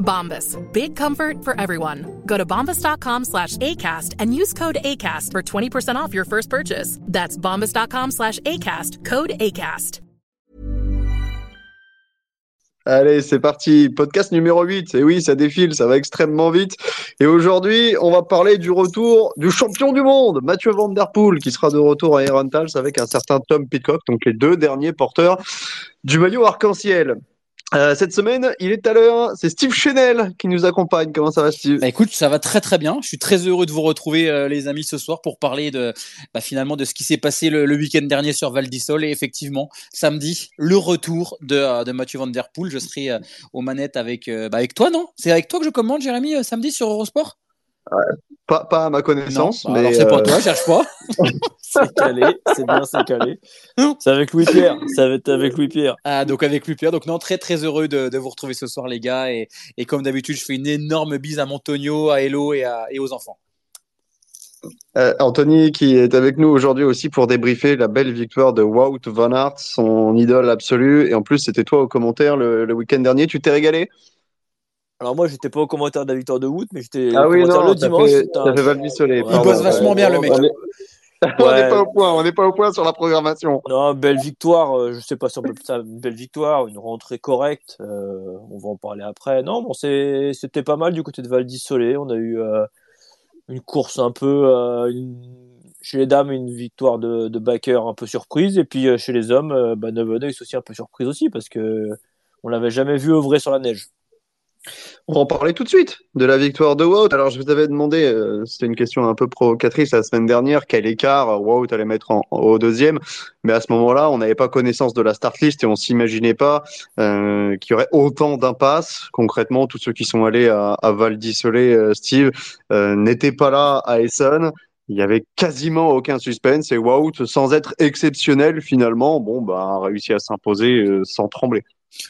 Bombas. Big comfort for everyone. Go to bombas.com slash ACAST and use code ACAST for 20% off your first purchase. That's bombas.com slash ACAST. Code ACAST. Allez, c'est parti. Podcast numéro 8. Et oui, ça défile, ça va extrêmement vite. Et aujourd'hui, on va parler du retour du champion du monde, Mathieu Van Der Poel, qui sera de retour à Herentals avec un certain Tom Pitcock, donc les deux derniers porteurs du maillot arc-en-ciel. Euh, cette semaine, il est à l'heure. C'est Steve Chenel qui nous accompagne. Comment ça va, Steve? Bah écoute, ça va très très bien. Je suis très heureux de vous retrouver, euh, les amis, ce soir pour parler de bah, finalement de ce qui s'est passé le, week-end dernier sur Val d'Isol. Et effectivement, samedi, le retour de, euh, Mathieu Van Der Poel. Je serai euh, aux manettes avec, bah, avec toi, non? C'est avec toi que je commande, Jérémy, samedi sur Eurosport? Pas, pas à ma connaissance, Non, mais alors c'est pour euh, toi, cherche pas. C'est calé, c'est bien, c'est calé. C'est avec Louis Pierre, ça va être avec Louis Pierre. Ah, donc avec Louis Pierre. Donc non, très très heureux de, de vous retrouver ce soir, les gars. Et, et comme d'habitude, je fais une énorme bise à Montonio, à Hello et, à, et aux enfants. euh, Anthony qui est avec nous aujourd'hui aussi pour débriefer la belle victoire de Wout Van Aert, son idole absolue. Et en plus, c'était toi au commentaire le, le week-end dernier. Tu t'es régalé? Alors moi, j'étais pas au commentaire de la victoire de Wood, mais j'étais Ah au oui, non, le dimanche. fait, fait Soleil. Il bosse vachement bien, le mec. On n'est pas au point, on n'est pas au point sur la programmation. Non, belle victoire. euh, je sais pas si on peut appeler ça une belle victoire, une rentrée correcte. euh, on va en parler après. Non, bon, c'était pas mal du côté de Val d'Isole. On a eu euh, une course un peu euh, une- chez les dames, une victoire de, de backer un peu surprise, et puis euh, chez les hommes, euh, bah, aussi un peu surprise aussi parce que on l'avait jamais vu œuvrer sur la neige. On va en parler tout de suite de la victoire de Wout. Alors, je vous avais demandé, euh, c'était une question un peu provocatrice la semaine dernière, quel écart Wout allait mettre au deuxième. Mais à ce moment-là, on n'avait pas connaissance de la start list et on s'imaginait pas euh, qu'il y aurait autant d'impasses. Concrètement, tous ceux qui sont allés à, Val d'Isole, euh, Steve, n'étaient pas là à Essen. Il y avait quasiment aucun suspense et Wout, sans être exceptionnel finalement, bon, bah, a réussi à s'imposer sans trembler.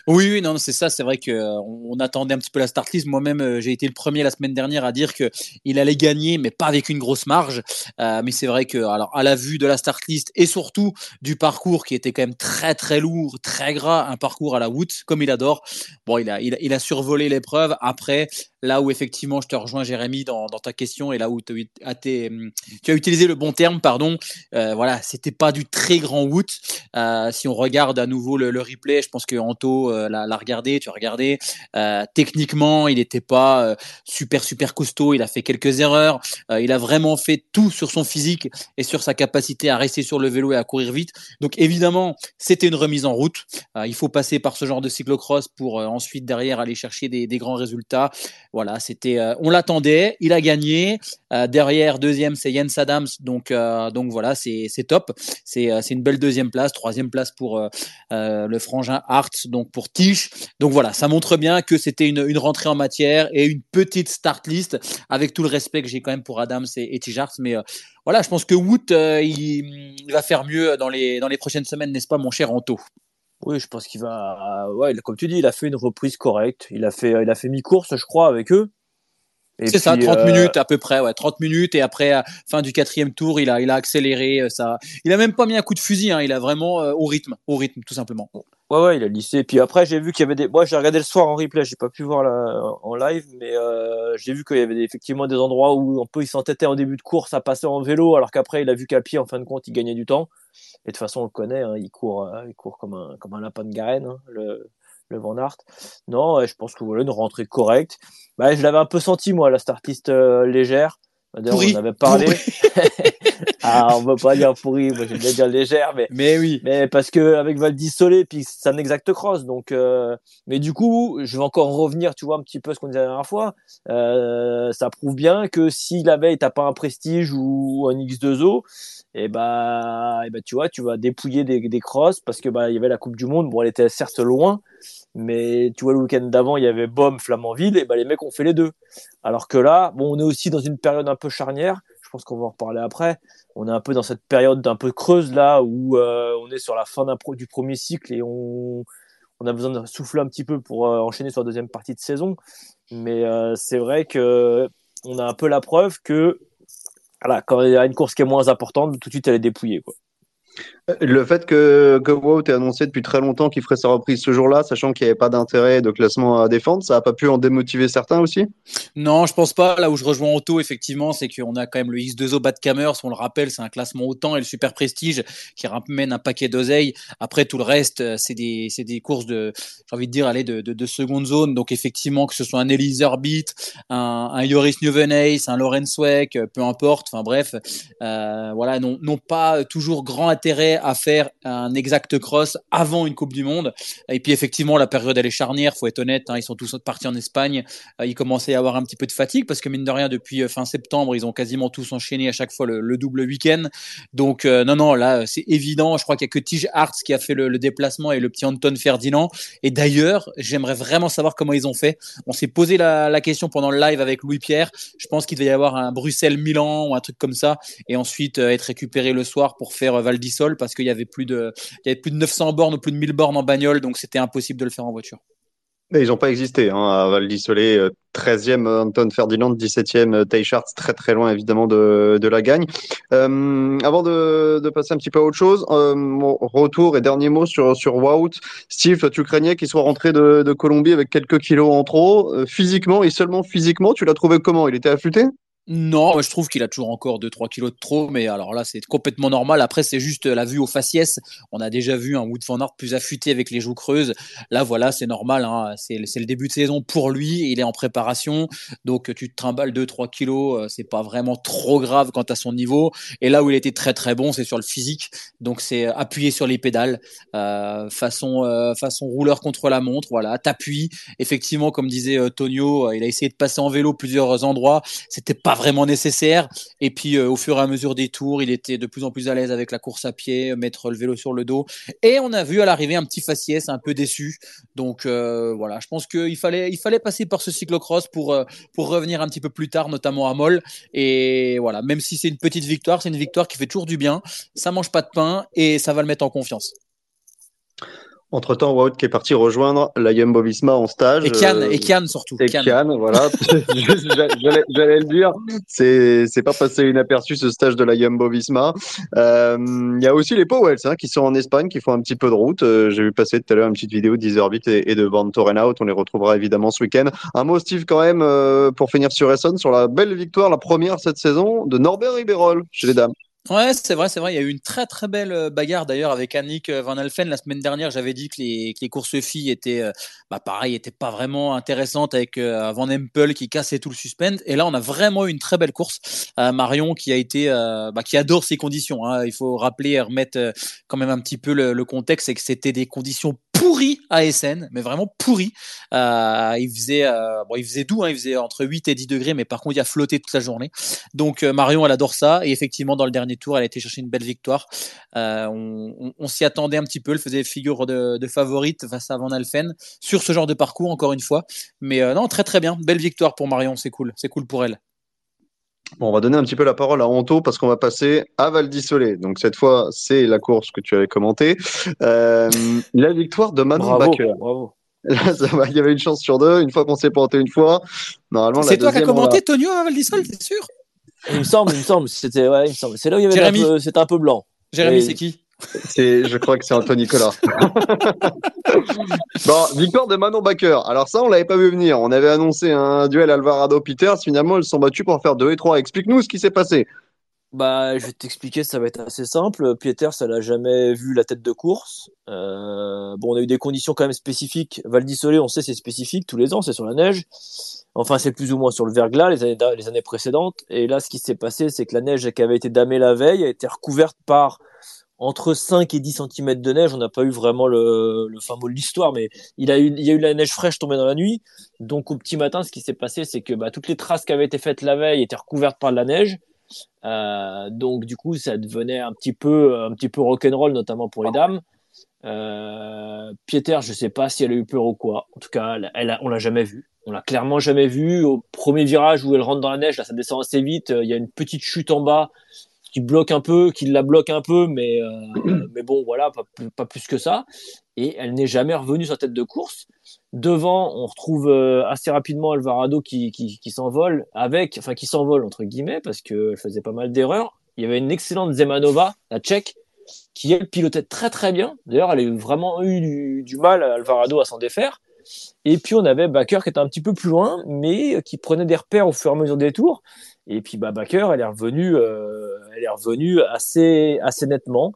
Oui, oui, non, c'est ça. C'est vrai que euh, attendait un petit peu la start list. Moi-même, euh, j'ai été le premier la semaine dernière à dire que il allait gagner, mais pas avec une grosse marge. Euh, mais c'est vrai que, alors, à la vue de la start list et surtout du parcours qui était quand même très très lourd, très gras, un parcours à la Wood comme il adore. Bon, il a survolé l'épreuve. Après, là où effectivement, je te rejoins, Jérémy, dans, dans ta question et là où tu as, as utilisé le bon terme, pardon. Euh, voilà, c'était pas du très grand Wood. Euh, si on regarde à nouveau le, le replay, je pense que Anto euh, l'a regardé, tu as regardé. Euh, techniquement, il n'était pas euh, super super costaud. Il a fait quelques erreurs. Euh, il a vraiment fait tout sur son physique et sur sa capacité à rester sur le vélo et à courir vite. Donc évidemment, c'était une remise en route. Euh, il faut passer par ce genre de cyclocross pour euh, ensuite derrière aller chercher des, des grands résultats. Voilà, c'était, euh, on l'attendait. Il a gagné. Euh, derrière, deuxième, c'est Jens Adams. Donc euh, donc voilà, c'est top. C'est une belle deuxième place, troisième place pour le frangin Hart, donc pour Tisch. Donc voilà, ça montre bien que c'était une, une rentrée en matière et une petite start list avec tout le respect que j'ai quand même pour Adams et, et Tisch Hart. Mais voilà, je pense que Wood, il, il va faire mieux dans les, dans les prochaines semaines, n'est-ce pas, mon cher Anto? Oui, je pense qu'il va. Ouais, comme tu dis, il a fait une reprise correcte. Il a fait, il a fait mi-course, je crois, avec eux. C'est ça, 30 minutes à peu près, ouais, 30 minutes et après fin du quatrième tour, il a, il a accéléré ça. Il a même pas mis un coup de fusil, hein, il a vraiment au rythme, au rythme tout simplement. Ouais, ouais, il a lissé. Puis après, j'ai vu qu'il y avait des. Moi, j'ai regardé le soir en replay, j'ai pas pu voir la... en live, mais euh, j'ai vu qu'il y avait effectivement des endroits où un peu il s'entêtait en début de course à passer en vélo, alors qu'après, il a vu qu'à pied, en fin de compte, il gagnait du temps. Et de toute façon, on le connaît, hein, il court, euh, il court comme un, comme un lapin de garenne, hein, le, le Van Aert. Non, je pense que voilà, une rentrée correcte. Bah, je l'avais un peu senti, moi, la startiste euh, légère. D'ailleurs, on en avait parlé. ah, on va pas dire pourri, moi j'aime bien dire légère, mais mais oui, mais parce que avec Valdi Solé, puis c'est un exact cross, donc euh, mais du coup, je vais encore revenir, tu vois, un petit peu ce qu'on disait la dernière fois. Euh, ça prouve bien que si la veille t'as pas un Prestige ou un X2O, et eh bah, et eh bah tu vois, tu vas dépouiller des, des crosses parce que bah il y avait la Coupe du Monde, bon elle était certes loin, mais tu vois, le week-end d'avant, il y avait Baume, Flamanville, et ben les mecs ont fait les deux. Alors que là, bon, on est aussi dans une période un peu charnière. Je pense qu'on va en reparler après. On est un peu dans cette période un peu creuse là où euh, on est sur la fin du premier cycle et on, a besoin de souffler un petit peu pour euh, enchaîner sur la deuxième partie de saison. Mais euh, c'est vrai que on a un peu la preuve que quand il y a une course qui est moins importante, tout de suite elle est dépouillée. Le fait que, que ait annoncé depuis très longtemps qu'il ferait sa reprise ce jour-là, sachant qu'il n'y avait pas d'intérêt de classement à défendre, ça n'a pas pu en démotiver certains aussi? Non, je pense pas. Là où je rejoins Otto, effectivement, c'est qu'on a quand même le X2O Bad Camers, on le rappelle, c'est un classement autant et le Super Prestige qui ramène un paquet d'oseilles. Après, tout le reste, euh, c'est des, courses de, j'ai envie de dire, allez, de, de, de, seconde zone. Donc, effectivement, que ce soit un Elise Herbit, un, un Joris Nieuwenhuis, un Lorenz Weck, euh, peu importe, enfin bref, euh, voilà, n'ont pas toujours grand intérêt à faire un exact cross avant une Coupe du Monde. Et puis effectivement, la période elle est charnière, faut être honnête. Hein, ils sont tous partis en Espagne. Euh, ils commençaient à avoir un petit peu de fatigue parce que mine de rien, depuis euh, fin septembre, ils ont quasiment tous enchaîné à chaque fois le, double week-end. Donc euh, non, non, là c'est évident. Je crois qu'il y a que Tige Hartz qui a fait le, déplacement et le petit Anton Ferdinand. Et d'ailleurs, j'aimerais vraiment savoir comment ils ont fait. On s'est posé la, question pendant le live avec Louis Pierre. Je pense qu'il devait y avoir un Bruxelles-Milan ou un truc comme ça, et ensuite être récupéré le soir pour faire d'Isol parce qu'il y avait plus de, il y avait plus de 900 bornes ou plus de 1000 bornes en bagnole, donc c'était impossible de le faire en voiture. Mais ils n'ont pas existé. Hein, à Val d'Isolé, 13e euh, Anton Ferdinand, 17e euh, Teichart, très très loin évidemment de, de la gagne. Euh, avant de, de, passer un petit peu à autre chose, mon retour et dernier mot sur, sur Wout. Steve, tu craignais qu'il soit rentré de, de, Colombie avec quelques kilos en trop. physiquement et seulement physiquement, tu l'as trouvé comment? Il était affûté? Non, je trouve qu'il a toujours encore 2-3 kilos de trop, mais alors là, c'est complètement normal. Après, c'est juste la vue aux faciès. On a déjà vu un Wood Van Aert plus affûté avec les joues creuses. Là, voilà, c'est normal. Hein. C'est le début de saison pour lui. Il est en préparation. Donc, tu te trimbales 2-3 kilos. Euh, c'est pas vraiment trop grave quant à son niveau. Et là où il était très, très bon, c'est sur le physique. Donc, c'est appuyer sur les pédales, euh, façon, euh, façon rouleur contre la montre. Voilà, t'appuies. Effectivement, comme disait Tonio, il a essayé de passer en vélo plusieurs endroits. C'était pas vraiment nécessaire. Et puis, euh, au fur et à mesure des tours, il était de plus en plus à l'aise avec la course à pied, mettre le vélo sur le dos. Et on a vu à l'arrivée un petit faciès un peu déçu. Donc euh, voilà, je pense qu'il fallait, il fallait passer par ce cyclocross pour, euh, pour revenir un petit peu plus tard, notamment à Moll. Et voilà, même si c'est une petite victoire, c'est une victoire qui fait toujours du bien. Ça mange pas de pain et ça va le mettre en confiance. Entre-temps, Wout qui est parti rejoindre la Jumbo Visma en stage. Et Kian, et Kian surtout. Et Kian, voilà. J'allais le dire. C'est, c'est pas passé inaperçu ce stage de la Jumbo Visma. Euh, il y a aussi les Powells hein, qui sont en Espagne, qui font un petit peu de route. Euh, j'ai vu passer tout à l'heure une petite vidéo d'Iserbit et, et de Van Torenhout. On les retrouvera évidemment ce week-end. Un mot, Steve, quand même, euh, pour finir sur Esson, sur la belle victoire, la première cette saison de Norbert Riberol chez les dames. Ouais, c'est vrai, c'est vrai. Il y a eu une très très belle euh, bagarre d'ailleurs avec Annick euh, Van Alphen la semaine dernière. J'avais dit que les, que les courses filles étaient, euh, bah pareil, étaient pas vraiment intéressantes avec Van Empel qui cassait tout le suspense. Et là, on a vraiment eu une très belle course. Marion qui a été, bah, qui adore ces conditions. Hein. Il faut rappeler et remettre quand même un petit peu le, le contexte, c'est que c'était des conditions pourri à SN, mais vraiment pourri. Euh, il faisait, euh, bon, il faisait doux, hein, il faisait entre 8 et 10 degrés, mais par contre, il a flotté toute la journée. Donc, euh, Marion, elle adore ça. Et effectivement, dans le dernier tour, elle a été chercher une belle victoire. Euh, on, on, s'y attendait un petit peu. Elle faisait figure de, de, favorite face à Van Alphen sur ce genre de parcours, encore une fois. Mais non, très très bien. Belle victoire pour Marion, c'est cool. C'est cool pour elle. Bon, on va donner un petit peu la parole à Anto parce qu'on va passer à Val d'Isolé. Donc cette fois, c'est la course que tu avais commentée. Euh, la victoire de Manon bravo, Bravo. Là, ça va, il y avait une chance sur deux. Une fois qu'on s'est planté une fois, normalement. C'est toi qui as commenté l'a. Tonio à Val d'Isol, c'est sûr? Il me semble, il me semble. C'était, ouais, il me semble. C'est là où il y avait Jérémy. un peu, un peu blanc. Jérémy, Et- c'est qui? C'est, je crois que c'est Anthony Nicolas. bon, victoire de Manon Baker. Alors ça, on l'avait pas vu venir. On avait annoncé un duel Alvarado-Peters. Finalement, ils se sont battus pour faire 2 et 3. Explique-nous ce qui s'est passé. Bah, je vais t'expliquer, ça va être assez simple. Pieter, ça l'a jamais vu la tête de course. Euh, bon, on a eu des conditions quand même spécifiques. Val on sait, c'est spécifique tous les ans, c'est sur la neige. Enfin, c'est plus ou moins sur le verglas les années, les années précédentes. Et là, ce qui s'est passé, c'est que la neige qui avait été damée la veille a été recouverte par entre 5 et 10 cm de neige. On n'a pas eu vraiment le, le fin mot de l'histoire, mais il, a eu, il y a eu la neige fraîche tombée dans la nuit. Donc, au petit matin, ce qui s'est passé, c'est que bah, toutes les traces qui avaient été faites la veille étaient recouvertes par de la neige. Euh, donc du coup, ça devenait un petit peu, un petit peu rock'n'roll, notamment pour les dames. Euh, Pieter, je sais pas si elle a eu peur ou quoi. En tout cas, elle, elle a- on l'a jamais vue. On l'a clairement jamais vue. Au premier virage où elle rentre dans la neige, là, ça descend assez vite. Euh, Il y a une petite chute en bas qui bloque un peu, qui la bloque un peu, mais euh, mais bon, voilà, pas, plus- pas plus que ça. Et elle n'est jamais revenue sur la tête de course. Devant, on retrouve euh, assez rapidement Alvarado qui, qui, qui s'envole avec, enfin qui s'envole entre guillemets parce qu'elle faisait pas mal d'erreurs. Il y avait une excellente Zemanova, la tchèque, qui elle pilotait très très bien. D'ailleurs, elle a vraiment eu du, du mal Alvarado à s'en défaire. Et puis on avait Baker qui était un petit peu plus loin, mais qui prenait des repères au fur et à mesure des tours. Et puis bah, Baker, elle est revenue, euh, elle est revenue assez assez nettement.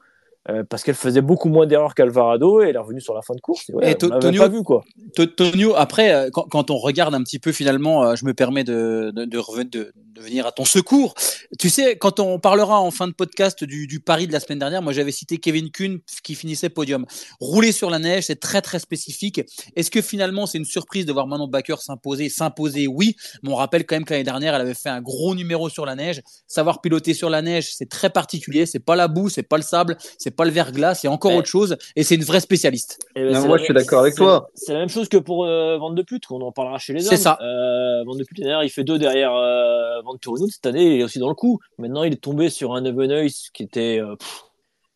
euh, parce qu'elle faisait beaucoup moins d'erreurs qu'Alvarado et elle est revenue sur la fin de course. Et ouais, Et on l'avait Tonio- pas vu quoi. To- Tonio, après, euh, quand, quand on regarde un petit peu finalement, euh, je me permets de, de, de, de- venir à ton secours. Tu sais, quand on parlera en fin de podcast du, du pari de la semaine dernière, moi j'avais cité Kevin Kuhn qui finissait podium. Rouler sur la neige, c'est très très spécifique. Est-ce que finalement c'est une surprise de voir Manon Baker s'imposer? S'imposer, oui. Mais on rappelle quand même que l'année dernière, elle avait fait un gros numéro sur la neige. Savoir piloter sur la neige, c'est très particulier. C'est pas la boue, c'est pas le sable, c'est pas le verglas, c'est encore Ouais. autre chose. Et c'est une vraie spécialiste. Eh ben, Non, moi, la je suis d'accord avec toi. C'est la même chose que pour euh, Van de Pute, qu'on en parlera chez les hommes. C'est ça. Euh, Van de Pute, derrière, il fait deux derrière euh, Van. Cette année, il est aussi dans le coup. Maintenant, il est tombé sur un Evenhuis qui était, euh, pff,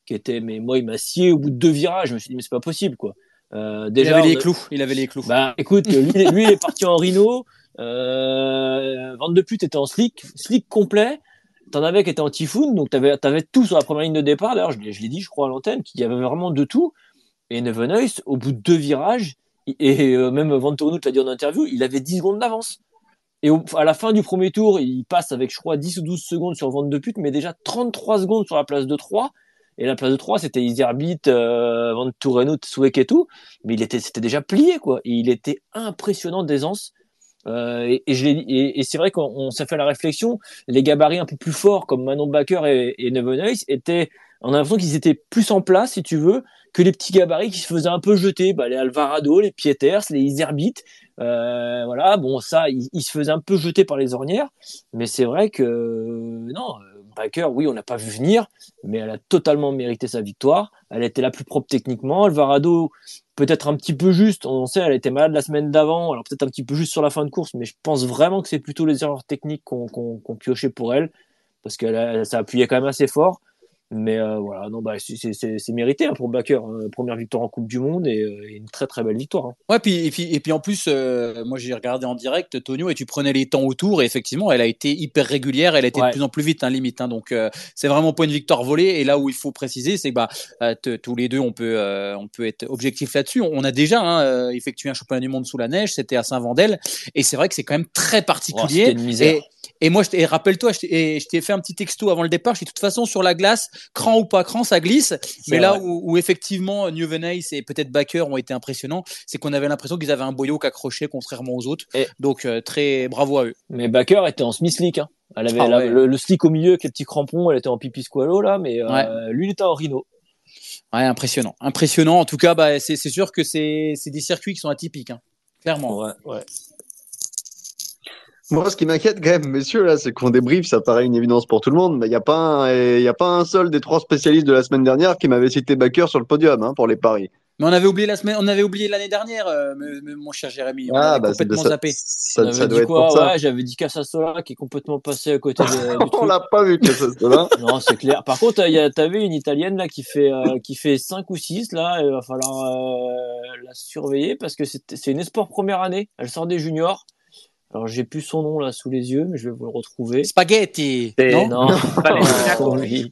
qui était, mais moi, il m'a scié au bout de deux virages. Je me suis dit, mais c'est pas possible, quoi. Euh, Il déjà, avait on les clous. Il avait les clous. Bah, écoute, lui, lui, il est parti en Rhino. Euh, Van de Pute était en slick, slick complet. T'en avais qui était en typhoon, donc t'avais, t'avais tout sur la première ligne de départ. D'ailleurs, je l'ai, je l'ai dit, je crois, à l'antenne, qu'il y avait vraiment de tout. Et Nevenhuis, au bout de deux virages, et euh, même Van Tournout l'a dit en interview, il avait 10 secondes d'avance. Et au- à la fin du premier tour, il passe avec, je crois, 10 ou 12 secondes sur Van de Pute, mais déjà 33 secondes sur la place de 3. Et la place de 3, c'était Iserbit, euh, Van Tourenout, Souek et tout. Mais il était, c'était déjà plié, quoi. Il était impressionnant d'aisance. Euh, et, et, et, et c'est vrai qu'on on s'est fait la réflexion, les gabarits un peu plus forts comme Manon Baker et, et étaient, on a l'impression qu'ils étaient plus en place, si tu veux, que les petits gabarits qui se faisaient un peu jeter, bah, les Alvarado, les Pieters, les Iserbit, euh, voilà, bon ça, ils, ils se faisaient un peu jeter par les ornières, mais c'est vrai que non, euh, Baker, oui, on n'a pas vu venir, mais elle a totalement mérité sa victoire. Elle était la plus propre techniquement. Alvarado, peut-être un petit peu juste. On sait, elle était malade la semaine d'avant, alors peut-être un petit peu juste sur la fin de course, mais je pense vraiment que c'est plutôt les erreurs techniques qu'on piochait pour elle, parce que là, ça appuyait quand même assez fort. Mais euh, voilà, non, bah, c'est- mérité hein, pour Baker. hein. Première victoire en Coupe du Monde et, euh, et une très très belle victoire. hein. Ouais, puis, et, puis, et puis en plus, euh, moi j'ai regardé en direct Tonio et tu prenais les temps autour et effectivement, elle a été hyper régulière, elle a été Ouais. de plus en plus vite, hein, limite. Donc euh, c'est vraiment pas une victoire volée. Et là où il faut préciser, c'est que bah, tous les deux, on peut, on peut être objectif là-dessus. On, a déjà effectué un championnat du monde sous la neige, c'était à Saint-Vendel et c'est vrai que c'est quand même très Oh, particulier. misère. et, et moi, rappelle-toi, je t'ai et je t'ai fait un petit texto avant le départ. Je dis de toute façon sur la glace, cran ou pas cran, ça glisse. Mais là où, où effectivement Newvenace et peut-être Baker ont été impressionnants, c'est qu'on avait l'impression qu'ils avaient un boyau qu'accroché contrairement aux autres. Et- Donc euh, très bravo à eux. Mais Baker était en Smith Slick. Hein. Elle avait Ah la- ouais. le, le slick au milieu avec les petits crampons. Elle était en pipi squalo là, mais euh, lui il était en Rhino. Ouais, impressionnant, impressionnant. En tout cas, bah, c'est sûr que c'est c'est des circuits qui sont atypiques, hein. clairement. Ouais, ouais. Moi, ce qui m'inquiète quand même, messieurs, là, c'est qu'on débrief, ça paraît une évidence pour tout le monde, mais il n'y a, pas un- y a pas un seul des trois spécialistes de la semaine dernière qui m'avait cité Baker sur le podium hein, pour les paris. Mais on avait oublié la semaine, on avait oublié l'année dernière, euh, mon cher Jérémy. On Ah, avait bah, complètement ça- zappé. Ça, On ça doit être quoi ça. Ouais, j'avais dit Casasola qui est complètement passé à côté de, du On l'a pas vu là. Non, c'est clair. Par contre, il y a- t'as vu une italienne là qui fait euh, qui fait 5 ou 6 là, il va falloir euh, la surveiller parce que c'est c'est une espoir première année. Elle sort des juniors. Alors j'ai plus son nom là sous les yeux, mais je vais vous le retrouver. Spaghetti. Non. Non. Valentina Corvi.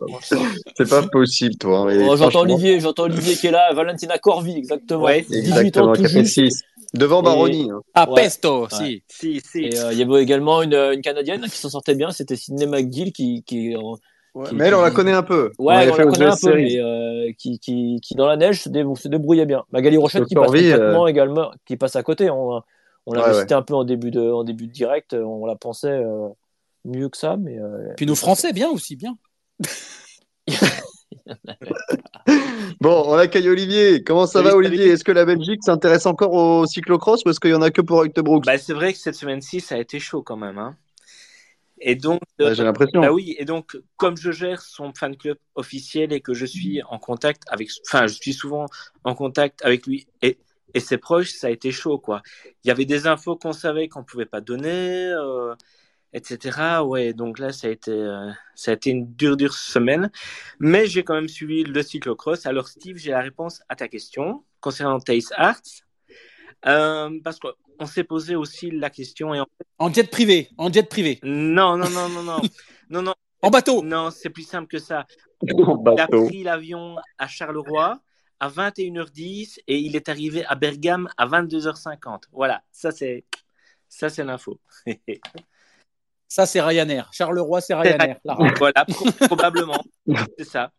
C'est pas possible, toi. hein. Et Oh, j'entends franchement, Olivier, j'entends Olivier qui est là, Valentina Corvi, exactement. Ouais, 18 Exactement, ans qui tout a fait juste. 6. Devant Et- Baroni. hein. Ah, Ouais. Pesto, si. Si, si. Et euh, il y avait également une, une canadienne qui s'en sortait bien, c'était Sydney McGill qui qui Ouais, qui- Mais elle, on la qui- connaît un peu. Ouais, on fait la connaît un peu, mais euh, qui, qui, qui dans la neige se, dé- se débrouillait bien. Magali Rochette qui passe Corvi, complètement également, qui passe à côté. On, on l'avait Ouais, ouais. cité un peu en début de, en début de direct. On la pensait euh, mieux que ça, mais euh, Puis nos Français, bien aussi, bien. Bon, on accueille Olivier. Comment ça Salut, va. Olivier? Est-ce que la Belgique s'intéresse encore au cyclocross parce qu'il y en a que pour Brooks? Bah, c'est vrai que cette semaine-ci, ça a été chaud quand même. Hein. Et donc, Ouais, J'ai l'impression. bah oui, et donc, comme je gère son fan club officiel et que je suis en contact avec, enfin, je suis souvent en contact avec lui et, et ses proches, ça a été chaud, quoi. Il y avait des infos qu'on savait qu'on pouvait pas donner, euh, etc. Ouais, donc là, ça a été, euh, ça a été une dure, dure semaine. Mais j'ai quand même suivi le cyclocross. Alors, Steve, j'ai la réponse à ta question concernant Tace Arts. Euh, parce qu'on s'est posé aussi la question et en En jet privé, en jet privé. non, non, non, non, non. Non, non, En bateau. non, c'est plus simple que ça. En Il a pris l'avion à Charleroi à 21h10 et il est arrivé à Bergame à 22h50. Voilà, ça c'est ça c'est l'info. Ça, c'est Ryanair. Charleroi, c'est Ryanair. Voilà, pro- probablement. C'est ça.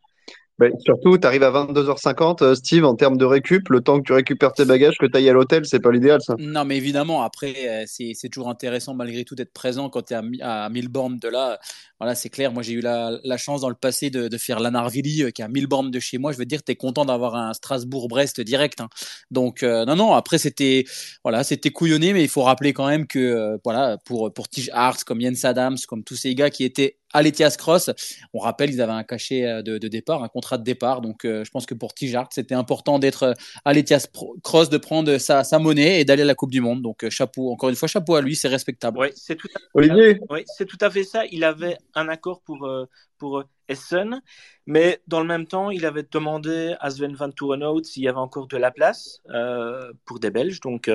Bah, surtout, tu arrives à 22h50, euh, Steve, en termes de récup, le temps que tu récupères tes bagages, que tu ailles à l'hôtel, c'est pas l'idéal, ça. Non, mais évidemment, après, euh, c'est toujours intéressant malgré tout d'être présent quand tu es à, à 1000 bornes de là. Voilà, c'est clair. Moi, j'ai eu la, la chance dans le passé de, de faire l'Anarvilly, euh, qui est à 1000 bornes de chez moi. Je veux dire, tu es content d'avoir un Strasbourg-Brest direct. hein. Donc, euh, non, non, après, c'était voilà, c'était couillonné, mais il faut rappeler quand même que, euh, voilà, pour, pour Tige Hartz, comme Jens Adams, comme tous ces gars qui étaient à l'Etias Cross, on rappelle, ils avaient un cachet de, de départ, un contrat de départ. Donc, euh, je pense que pour Tige Hartz, c'était important d'être à l'Etias Cross, de prendre sa, sa monnaie et d'aller à la Coupe du Monde. Donc, euh, chapeau, encore une fois, chapeau à lui, c'est respectable. Oui, c'est tout, à- Olivier? Ouais, c'est tout à fait ça. Il avait un accord pour, euh, pour euh, Essen, mais dans le même temps, il avait demandé à Sven Van Tourenhout s'il y avait encore de la place euh, pour des Belges. Donc,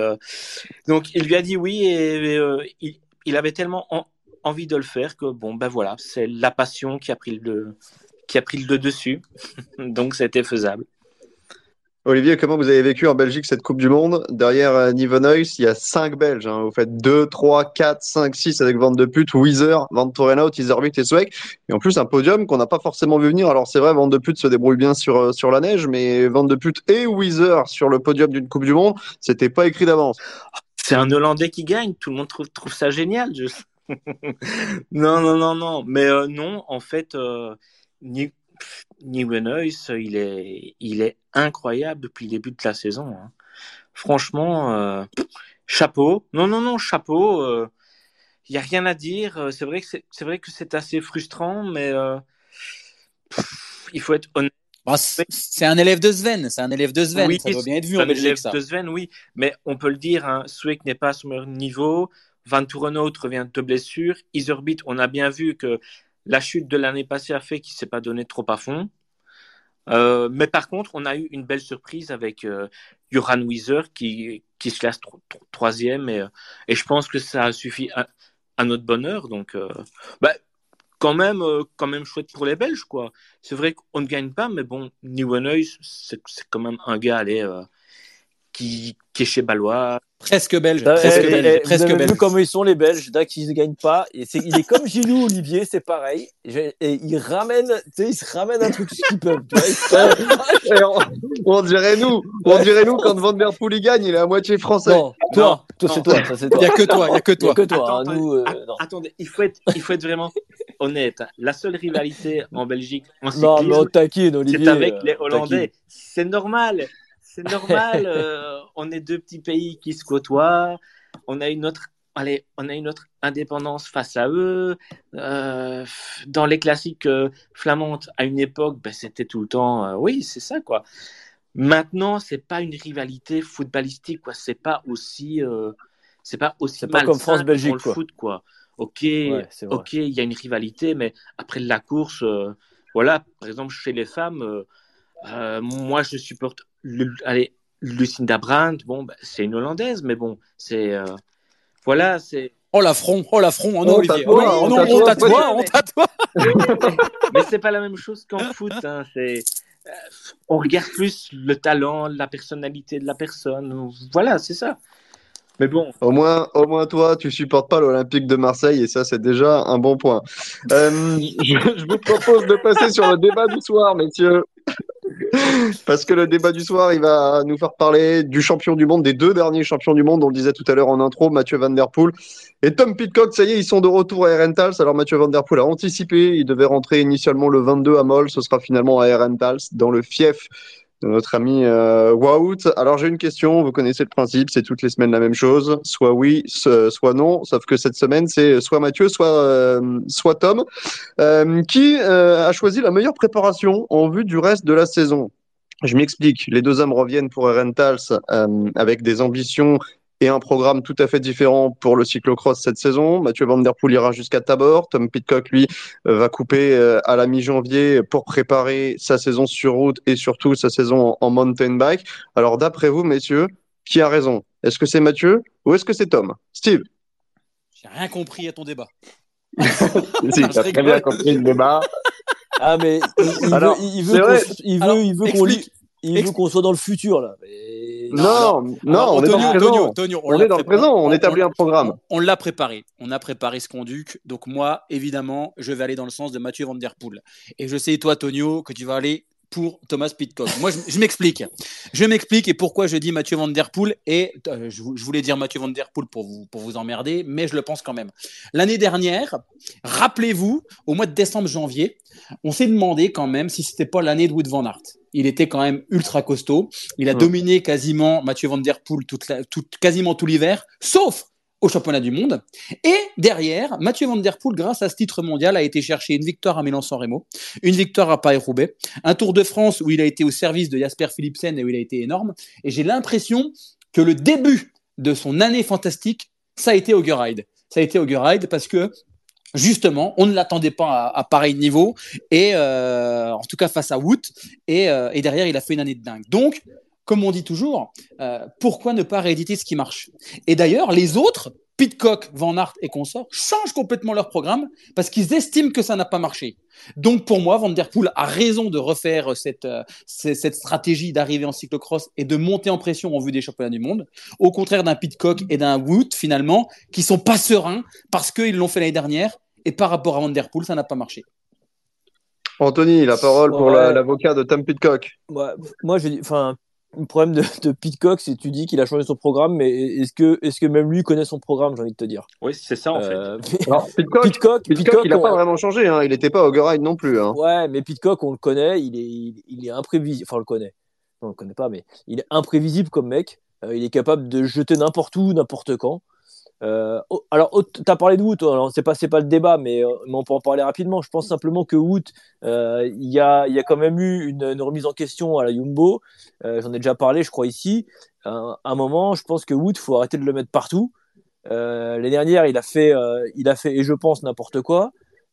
donc, il lui a dit oui et, il, il avait tellement en- envie de le faire que bon, ben voilà, c'est la passion qui a pris le, qui a pris le dessus. donc, c'était faisable. Olivier, comment vous avez vécu en Belgique cette Coupe du Monde? Derrière euh, Nivenois, il y a 5 Belges. hein. Vous faites 2, 3, 4, 5, 6 avec Van de Put, Wieser, Van Torenhout, Iservit et Sweck. Et en plus, un podium qu'on n'a pas forcément vu venir. Alors c'est vrai, Van de Put se débrouille bien sur, euh, sur la neige, mais Van de Put et Wieser sur le podium d'une Coupe du Monde, c'était pas écrit d'avance. C'est un Hollandais qui gagne. Tout le monde trouve, trouve ça génial. non, non, non, non. Mais euh, non, en fait, Ni- Nieuwenhuis, il est, il est incroyable depuis le début de la saison. hein. Franchement, euh, chapeau. Non, non, non, chapeau. Il n'y a rien à dire. Euh, C'est vrai que c'est vrai que c'est assez frustrant, mais euh, pff, il faut être honnête. Bah, c'est un élève de Sven, c'est un élève de Sven, Oui, ça doit bien être vu c'est en un Belgique élève ça. de Sven, oui, mais on peut le dire, hein, Sweek n'est pas à son meilleur niveau. Van revient de blessure. Iserbit, on a bien vu que la chute de l'année passée a fait qu'il s'est pas donné trop à fond. Euh, mais par contre, on a eu une belle surprise avec euh, Johan Wieser qui, qui se classe tro- tro- troisième et, euh, et je pense que ça a suffi à, à notre bonheur. Donc, euh, bah, quand même, quand même chouette pour les Belges, quoi. C'est vrai qu'on ne gagne pas, mais bon, Nieuwenhuis, c'est c'est quand même un gars, allez, qui, qui est chez Balois. Presque belge, Euh, presque eh, belge, eh, presque vous avez belge. vu comment ils sont les Belges, dès qu'ils ne gagnent pas, et il est comme Gilou Olivier, c'est pareil, et, ils se ramènent un truc qu'ils peuvent, on, on dirait nous, on dirait nous quand Van Der Poel il gagne, il est à moitié français. Non, toi, toi, non. c'est toi, ça Il n'y a que toi, il n'y a que Il y a toi. que toi, hein, nous, euh. Attendez, il faut être, il faut être vraiment honnête. La seule rivalité en Belgique en cyclisme, c'est avec euh, les on Hollandais. C'est normal. C'est normal. euh, on est deux petits pays qui se côtoient. On a une autre, allez, on a une autre indépendance face à eux. Euh, dans les classiques euh, flamandes, à une époque, ben, c'était tout le temps, oui, c'est ça, quoi. Maintenant, c'est pas une rivalité footballistique, quoi. C'est pas aussi, c'est pas aussi pas comme malsain que France-Belgique, dans le quoi. foot, quoi. Ok, Ouais, ok, il y a une rivalité, mais après la course, euh, voilà, par exemple chez les femmes, euh, euh, moi je supporte, allez, Lucinda Brandt. Bon, bah, c'est une Hollandaise, mais bon, c'est, euh, voilà, c'est. Oh l'affront, oh l'affront, oh non On Olivier, oh, on non, tatoue, on on tatoue, on tatoue. mais c'est pas la même chose qu'en foot. Hein. C'est, euh, on regarde plus le talent, la personnalité de la personne. Voilà, c'est ça. Mais bon, Au moins, au moins toi, tu supportes pas l'Olympique de Marseille et ça, c'est déjà un bon point. Euh, je, je vous propose de passer sur le débat du soir, messieurs. Parce que le débat du soir, il va nous faire parler du champion du monde, des deux derniers champions du monde, on le disait tout à l'heure en intro, Mathieu Van Der Poel et Tom Pitcock. Ça y est, ils sont de retour à Herentals. Alors Mathieu Van Der Poel a anticipé, il devait rentrer initialement le 22 à Moll, ce sera finalement à Herentals, dans le fief notre ami euh, Wout. Alors j'ai une question, vous connaissez le principe, c'est toutes les semaines la même chose, soit oui, so- soit non, sauf que cette semaine c'est soit Mathieu, soit, euh, soit Tom, Euh, qui euh, a choisi la meilleure préparation en vue du reste de la saison? Je m'explique, les deux hommes reviennent pour Herentals euh, avec des ambitions et un programme tout à fait différent pour le cyclocross cette saison. Mathieu Van Der Poel ira jusqu'à Tabor. Tom Pitcock, lui, euh, va couper euh, à la mi-janvier pour préparer sa saison sur route et surtout sa saison en, mountain bike. Alors, d'après vous, messieurs, qui a raison? Est-ce que c'est Mathieu ou est-ce que c'est Tom? Steve? J'ai rien compris à ton débat. Si, très bien compris le débat. Ah, mais il, il Alors, veut, il qu'on- il veut soit dans le futur, là. Mais- Non, non, Alors, on est dans le présent. Antonio, Antonio, On est dans le présent, on établit un programme. On, on l'a préparé. On a préparé ce conduc. Donc moi, évidemment, je vais aller dans le sens de Mathieu Van Der Poel. Et je sais, toi, Tonio, que tu vas aller pour Thomas Pitcock. Moi, je, je m'explique. Je m'explique et pourquoi je dis Mathieu Van Der Poel. Et euh, je, vou- je voulais dire Mathieu Van Der Poel pour vous, pour vous emmerder, mais je le pense quand même. L'année dernière, rappelez-vous, au mois de décembre-janvier, on s'est demandé quand même si c'était pas l'année de Wood Van Aert. Il était quand même ultra costaud. Il a Mm. dominé quasiment Mathieu Van Der Poel toute la- toute- quasiment tout l'hiver, sauf au championnat du monde. Et derrière, Mathieu Van Der Poel, grâce à ce titre mondial, a été chercher une victoire à Milan-San Remo, une victoire à Paris-Roubaix, un Tour de France où il a été au service de Jasper Philipsen et où il a été énorme. Et j'ai l'impression que le début de son année fantastique, ça a été Augeride. Ça a été Augeride parce que justement, on ne l'attendait pas à, pareil niveau et euh, en tout cas face à Wood et, euh, et derrière il a fait une année de dingue. Donc, comme on dit toujours, euh, pourquoi ne pas rééditer ce qui marche? Et d'ailleurs, les autres, Pitcock, Van Aert et consorts, changent complètement leur programme parce qu'ils estiment que ça n'a pas marché. Donc pour moi, Van Der Poel a raison de refaire cette, euh, cette stratégie d'arriver en cyclocross et de monter en pression en vue des championnats du monde, au contraire d'un Pitcock et d'un Wood finalement, qui sont pas sereins parce qu'ils l'ont fait l'année dernière et par rapport à Van Der Poel, ça n'a pas marché. Anthony, la parole pour Ouais. l'avocat de Tom Pitcock. Ouais, moi, je dis, enfin, le problème de, de Pitcock, c'est que tu dis qu'il a changé son programme, mais est-ce que, est-ce que même lui connaît son programme, j'ai envie de te dire? oui, c'est ça en fait. Euh, Alors, Pitcock, Pitcock, Pitcock, Pitcock, il n'a on- pas vraiment changé. Hein. Il n'était pas au Ride non plus. Hein. Ouais, mais Pitcock, on le connaît, il est, il, il est imprévisible. Enfin, on le connaît. Non, on le connaît pas, mais il est imprévisible comme mec. Euh, il est capable de jeter n'importe où, n'importe quand. Euh, alors, oh, t'as parlé de Wood, alors c'est pas, pas le débat, mais, euh, mais on peut en parler rapidement. Je pense simplement que Wood, euh, il y a, y a quand même eu une, remise en question à la Jumbo. Euh, J'en ai déjà parlé, je crois ici. À un moment, je pense que Wood, faut arrêter de le mettre partout. L'année dernière, il a fait, il a fait, et je pense n'importe quoi.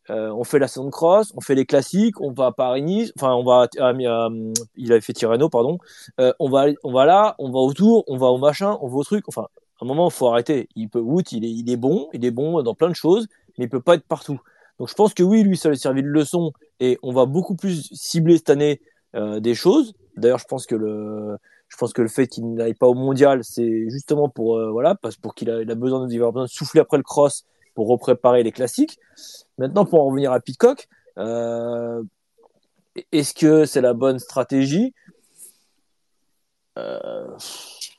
On fait la saison de on fait les classiques, on va à Paris-Nice, enfin on va, à, à- il avait fait Tirreno, pardon. On va, on va là, on va autour, on va au machin, on va au truc. Enfin, un moment, il faut arrêter. Il peut, Wood, il est, il est bon, il est bon dans plein de choses, mais il peut pas être partout. Donc je pense que oui, lui, ça lui a servi de leçon et on va beaucoup plus cibler cette année euh, des choses. D'ailleurs, je pense que le, je pense que le fait qu'il n'aille pas au mondial, c'est justement pour, euh, voilà, parce pour qu'il a, il a besoin de, il besoin de souffler après le cross pour repréparer les classiques. Maintenant, pour en revenir à Pitcock, euh, est-ce que c'est la bonne stratégie?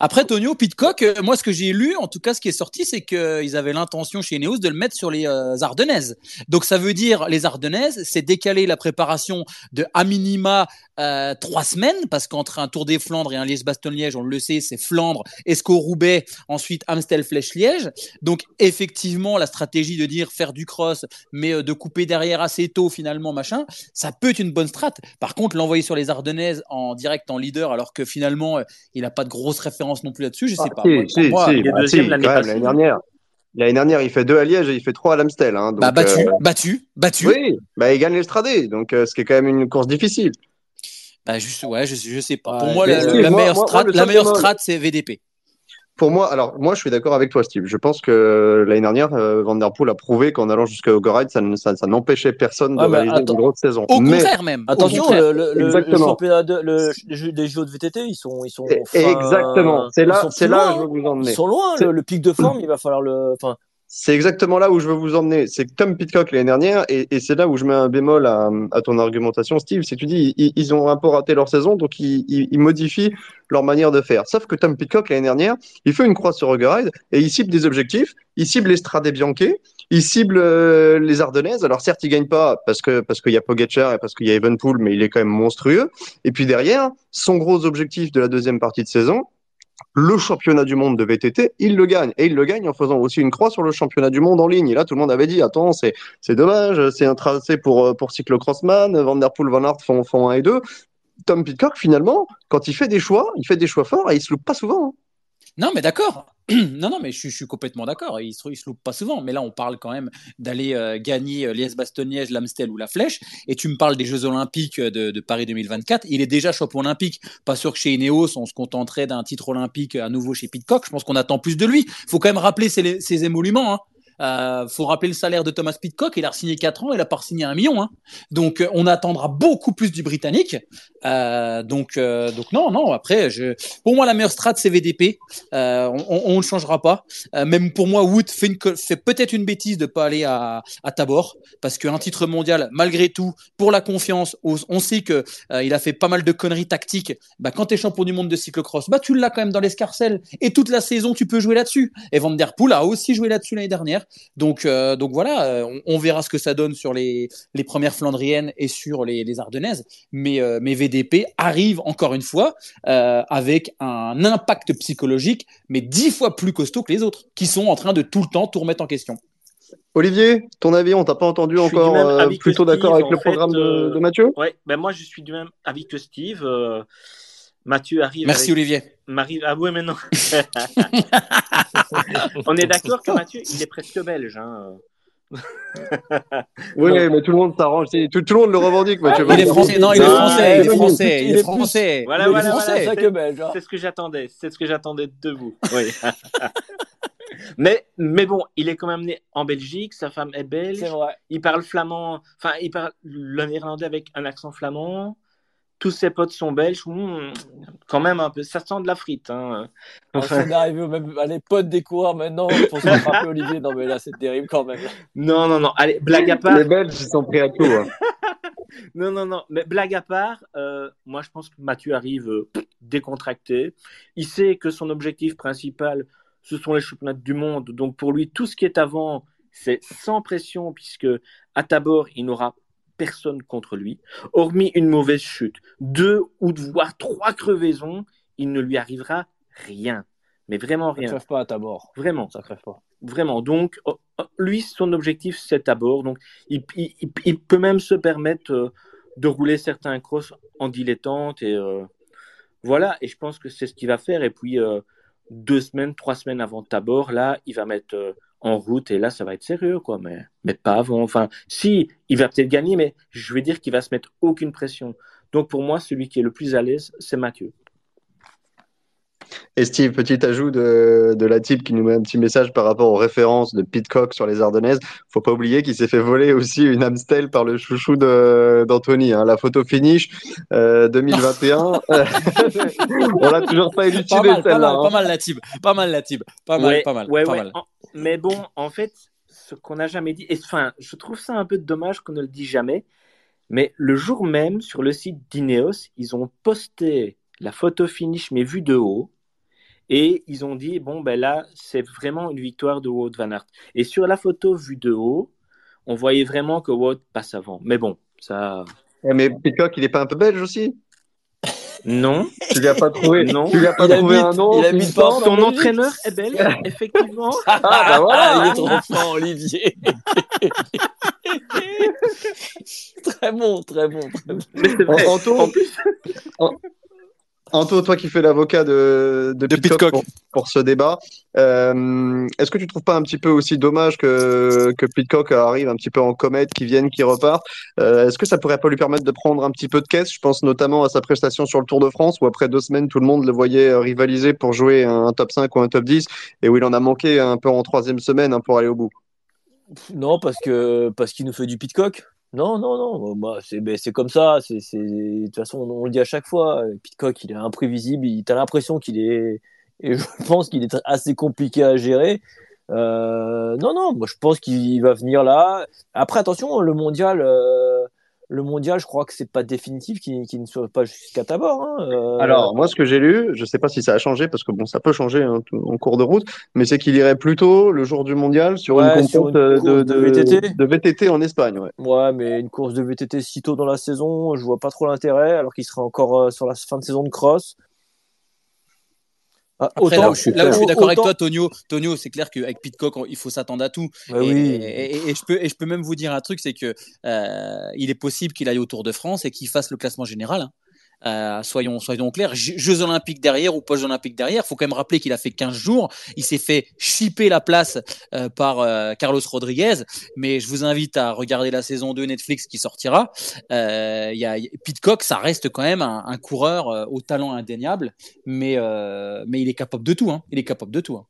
Après, Tonio, Pitcock, euh, moi, ce que j'ai lu, en tout cas, ce qui est sorti, c'est qu'ils avaient l'intention chez Ineos de le mettre sur les euh, Ardennaises. Donc, ça veut dire, les Ardennaises, c'est décaler la préparation de à minima euh, trois semaines, parce qu'entre un Tour des Flandres et un Liège-Bastogne-Liège, on le sait, c'est Flandre, Escaut-Roubaix, ensuite Amstel-Flèche-Liège. Donc, effectivement, la stratégie de dire faire du cross, mais euh, de couper derrière assez tôt, finalement, machin, ça peut être une bonne strat. Par contre, l'envoyer sur les Ardennaises en direct en leader, alors que finalement, euh, il n'a pas de grosse référence non plus là-dessus, je sais Ah, pas. si, Moi, si, pour moi, si, il est bah, deuxième si, l'année dernière, l'année dernière, il fait deux à Liège et il fait trois à l'Amstel. Hein, bah, donc, battu, euh, battu, battu. Oui, bah, il gagne l'Estradé, donc euh, ce qui est quand même une course difficile. Bah, juste, ouais, je, je sais pas. Ouais, Pour moi, la moi- meilleure moi- strat, la meilleure strat, c'est VDP. Pour moi, alors moi je suis d'accord avec toi, Steve. Je pense que l'année dernière, euh, Van Der Poel a prouvé qu'en allant jusqu'à Ogoride, ça, ne- ça, ça n'empêchait personne de mais réaliser attends. une grosse saison. Au Mais contraire, même. Attention, contraire. le, le, le- championnat de, le, les jeux- de VTT, ils sont, ils sont, enfin, exactement, c'est là, c'est là je veux vous emmener. Ils sont loin, C'est- le, le pic de forme, il va falloir le, enfin, C'est exactement là où je veux vous emmener. C'est Tom Pitcock l'année dernière, et, c'est là où je mets un bémol à, ton argumentation, Steve. C'est que tu dis ils, ont un peu raté leur saison, donc ils, modifient leur manière de faire. Sauf que Tom Pitcock l'année dernière, il fait une croix sur Ride et il cible des objectifs. Il cible l'Estrade Bianche, il cible euh, les Ardennaises. Alors certes, il gagne pas parce que parce qu'il y a Pogacar et parce qu'il y a Evenpool, mais il est quand même monstrueux. Et puis derrière, son gros objectif de la deuxième partie de saison, le championnat du monde de VTT, il le gagne. Et il le gagne en faisant aussi une croix sur le championnat du monde en ligne. Et là, tout le monde avait dit, attends, c'est, c'est dommage, c'est un tracé pour, euh, pour cyclocrossman, Van Der Poel, Van Aert font, font 1 et 2. Tom Pitcock, finalement, quand il fait des choix, il fait des choix forts et il se loupe pas souvent. hein. Non, mais d'accord. Non, non, mais je, suis- complètement d'accord. Il se, il loupe pas souvent. Mais là, on parle quand même d'aller euh, gagner euh, Liège-Bastogne-Liège, l'Amstel ou la Flèche. Et tu me parles des Jeux Olympiques de, de Paris 2024. Il est déjà champion olympique. Pas sûr que chez Ineos, on se contenterait d'un titre olympique à nouveau chez Pitcock. Je pense qu'on attend plus de lui. faut quand même rappeler ses, ses émoluments. Hein. Euh, faut rappeler le salaire de Thomas Pitcock. Il a signé 4 ans, il a pas signé un million. Hein. Donc, euh, on attendra beaucoup plus du Britannique. Euh, donc, euh, donc non, non. Après, je, pour moi, la meilleure strat, c'est VDP. Euh, on ne changera pas. Euh, même pour moi, Wood fait, fait peut-être une bêtise de pas aller à, à Tabor parce qu'un titre mondial, malgré tout, pour la confiance, on, sait que il a fait pas mal de conneries tactiques. Bah, quand tu es champion du monde de cyclocross, bah, tu l'as quand même dans l'escarcelle et toute la saison, tu peux jouer là-dessus. Et Van Der Poel a aussi joué là-dessus l'année dernière. Donc, euh, donc voilà, euh, on, on verra ce que ça donne sur les, les premières Flandriennes et sur les, les Ardennaises. Mais, euh, mais VDP arrive encore une fois euh, avec un impact psychologique, mais dix fois plus costaud que les autres, qui sont en train de tout le temps tout remettre en question. Olivier, ton avis, on t'a pas entendu Je encore euh, plutôt d'accord avec le fait, programme de, euh, de Mathieu? Ouais, ben moi je suis du même avis que Steve. Euh, Mathieu arrive. Merci avec- Olivier. Marie... Ah ouais, mais non. On est d'accord que Mathieu, il est presque belge. Hein. Oui, mais tout le monde s'arrange. Tout, tout le monde le revendique, Mathieu. Il est français, non, il est Non, français, il est français, il est français. Voilà, voilà, c'est- hein. C'est ce que j'attendais. C'est ce que j'attendais de vous. Oui. mais, mais bon, il est quand même né en Belgique. Sa femme est belge. Vrai. Il parle flamand. Enfin, il parle le néerlandais avec un accent flamand. Tous ses potes sont belges. Hmm, quand même un peu. Ça sent de la frite. Hein. Enfin, On est arrivé même, à les potes des coureurs maintenant pour se rattraper Olivier. Non, mais là, c'est terrible quand même. non, non, non. Allez, blague à part. Les Belges, ils sont prêts à tout. hein. Non, non, non. Mais blague à part, euh, moi, je pense que Mathieu arrive euh, décontracté. Il sait que son objectif principal, ce sont les championnats du monde. Donc, pour lui, tout ce qui est avant, c'est sans pression, puisque à Tabor, il n'aura personne contre lui. Hormis une mauvaise chute, deux ou voire trois crevaisons, il ne lui arrivera rien. Mais vraiment Ça rien. crève pas à ta mort. Vraiment. Ça crève pas. Vraiment. Donc, oh, oh, lui, son objectif, c'est à bord. Donc, il, il- il- il peut même se permettre euh, de rouler certains crosses en dilettante. Et euh, voilà. Et je pense que c'est ce qu'il va faire. Et puis, euh, deux semaines, trois semaines avant Tabor, là, il va mettre euh, en route. Et là, ça va être sérieux, quoi. Mais, mais pas avant. Enfin, si, il va peut-être gagner, mais je veux dire qu'il va se mettre aucune pression. Donc, pour moi, celui qui est le plus à l'aise, c'est Mathieu. Et Steve, petit ajout de, de la type qui nous met un petit message par rapport aux références de Pitcock sur les Ardennaises. Faut pas oublier qu'il s'est fait voler aussi une Amstel par le chouchou de- d'Anthony. hein. La photo finish euh, 2021. Euh, On l'a toujours pas Pas élucidé mal, pas celle-là. mal, hein. pas mal la tib, pas mal la tib, pas mal, Ouais, pas mal, ouais, pas ouais. mal. En- Mais bon, en fait, ce qu'on n'a jamais dit, et enfin, je trouve ça un peu dommage qu'on ne le dise jamais, mais le jour même, sur le site d'Ineos, ils ont posté la photo finish, mais vue de haut, Et ils ont dit, bon, ben là, c'est vraiment une victoire de Wout Van Aert. Et sur la photo vue de haut, on voyait vraiment que Wout passe avant. Mais bon, ça. Eh, mais Pitcock, il est pas un peu belge aussi? Non. Tu lui as pas trouvé, Non. tu lui as pas Il trouvé habite- un nom il habite pas Son en entraîneur est belge, effectivement. Ah, bah voilà. il est trop fort, Olivier. très bon, très bon. très bon. Mais c'est vrai. Anto, En plus, Anto, toi qui fais l'avocat de, de, De Pitcock, Pitcock. Pour, pour ce débat, euh, est-ce que tu trouves pas un petit peu aussi dommage que, que Pitcock arrive un petit peu en comète, qui vienne, qui repart Euh, Est-ce que ça pourrait pas lui permettre de prendre un petit peu de caisse? Je pense notamment à sa prestation sur le Tour de France, où après deux semaines, tout le monde le voyait euh, rivaliser pour jouer un top 5 ou un top 10, et où il en a manqué un peu en troisième semaine hein, pour aller au bout. Non, parce que parce qu'il nous fait du pitcock. Non, non, non. Moi, c'est ben, c'est comme ça. C'est de toute façon, on, le dit à chaque fois. Pitcock, il est imprévisible. Il t'as l'impression qu'il est et je pense qu'il est assez compliqué à gérer. Euh, non, non. Moi, je pense qu'il va venir là. Après, attention, le mondial. euh, le mondial, je crois que c'est pas définitif qu'il qu'il ne soit pas jusqu'à Tabor. Hein. Euh, Alors, moi, ce que j'ai lu, je sais pas si ça a changé, parce que bon, ça peut changer hein, en cours de route, mais c'est qu'il irait plutôt le jour du mondial sur Ouais, une sur compète une euh, course de, de VTT. de VTT en Espagne. Ouais. Ouais, mais une course de VTT si tôt dans la saison, je vois pas trop l'intérêt, alors qu'il serait encore euh, sur la fin de saison de cross. Ah, Après, là où je suis, d'accord avec toi, Tonio, Tonio c'est clair qu'avec Pitcock, il faut s'attendre à tout. Bah et, oui. et- et- et je peux, et je peux même vous dire un truc, c'est que euh, il est possible qu'il aille au Tour de France et qu'il fasse le classement général. hein. Euh, soyons, soyons clairs, Jeux Olympiques derrière ou Jeux Olympiques derrière, faut quand même rappeler qu'il a fait 15 jours, il s'est fait chipper la place euh, par euh, Carlos Rodriguez, mais je vous invite à regarder la saison 2 Netflix qui sortira. Euh, y a, Pitcock, ça reste quand même un, un coureur euh, au talent indéniable, mais, euh, mais il est capable de tout, hein. il est capable de tout. hein.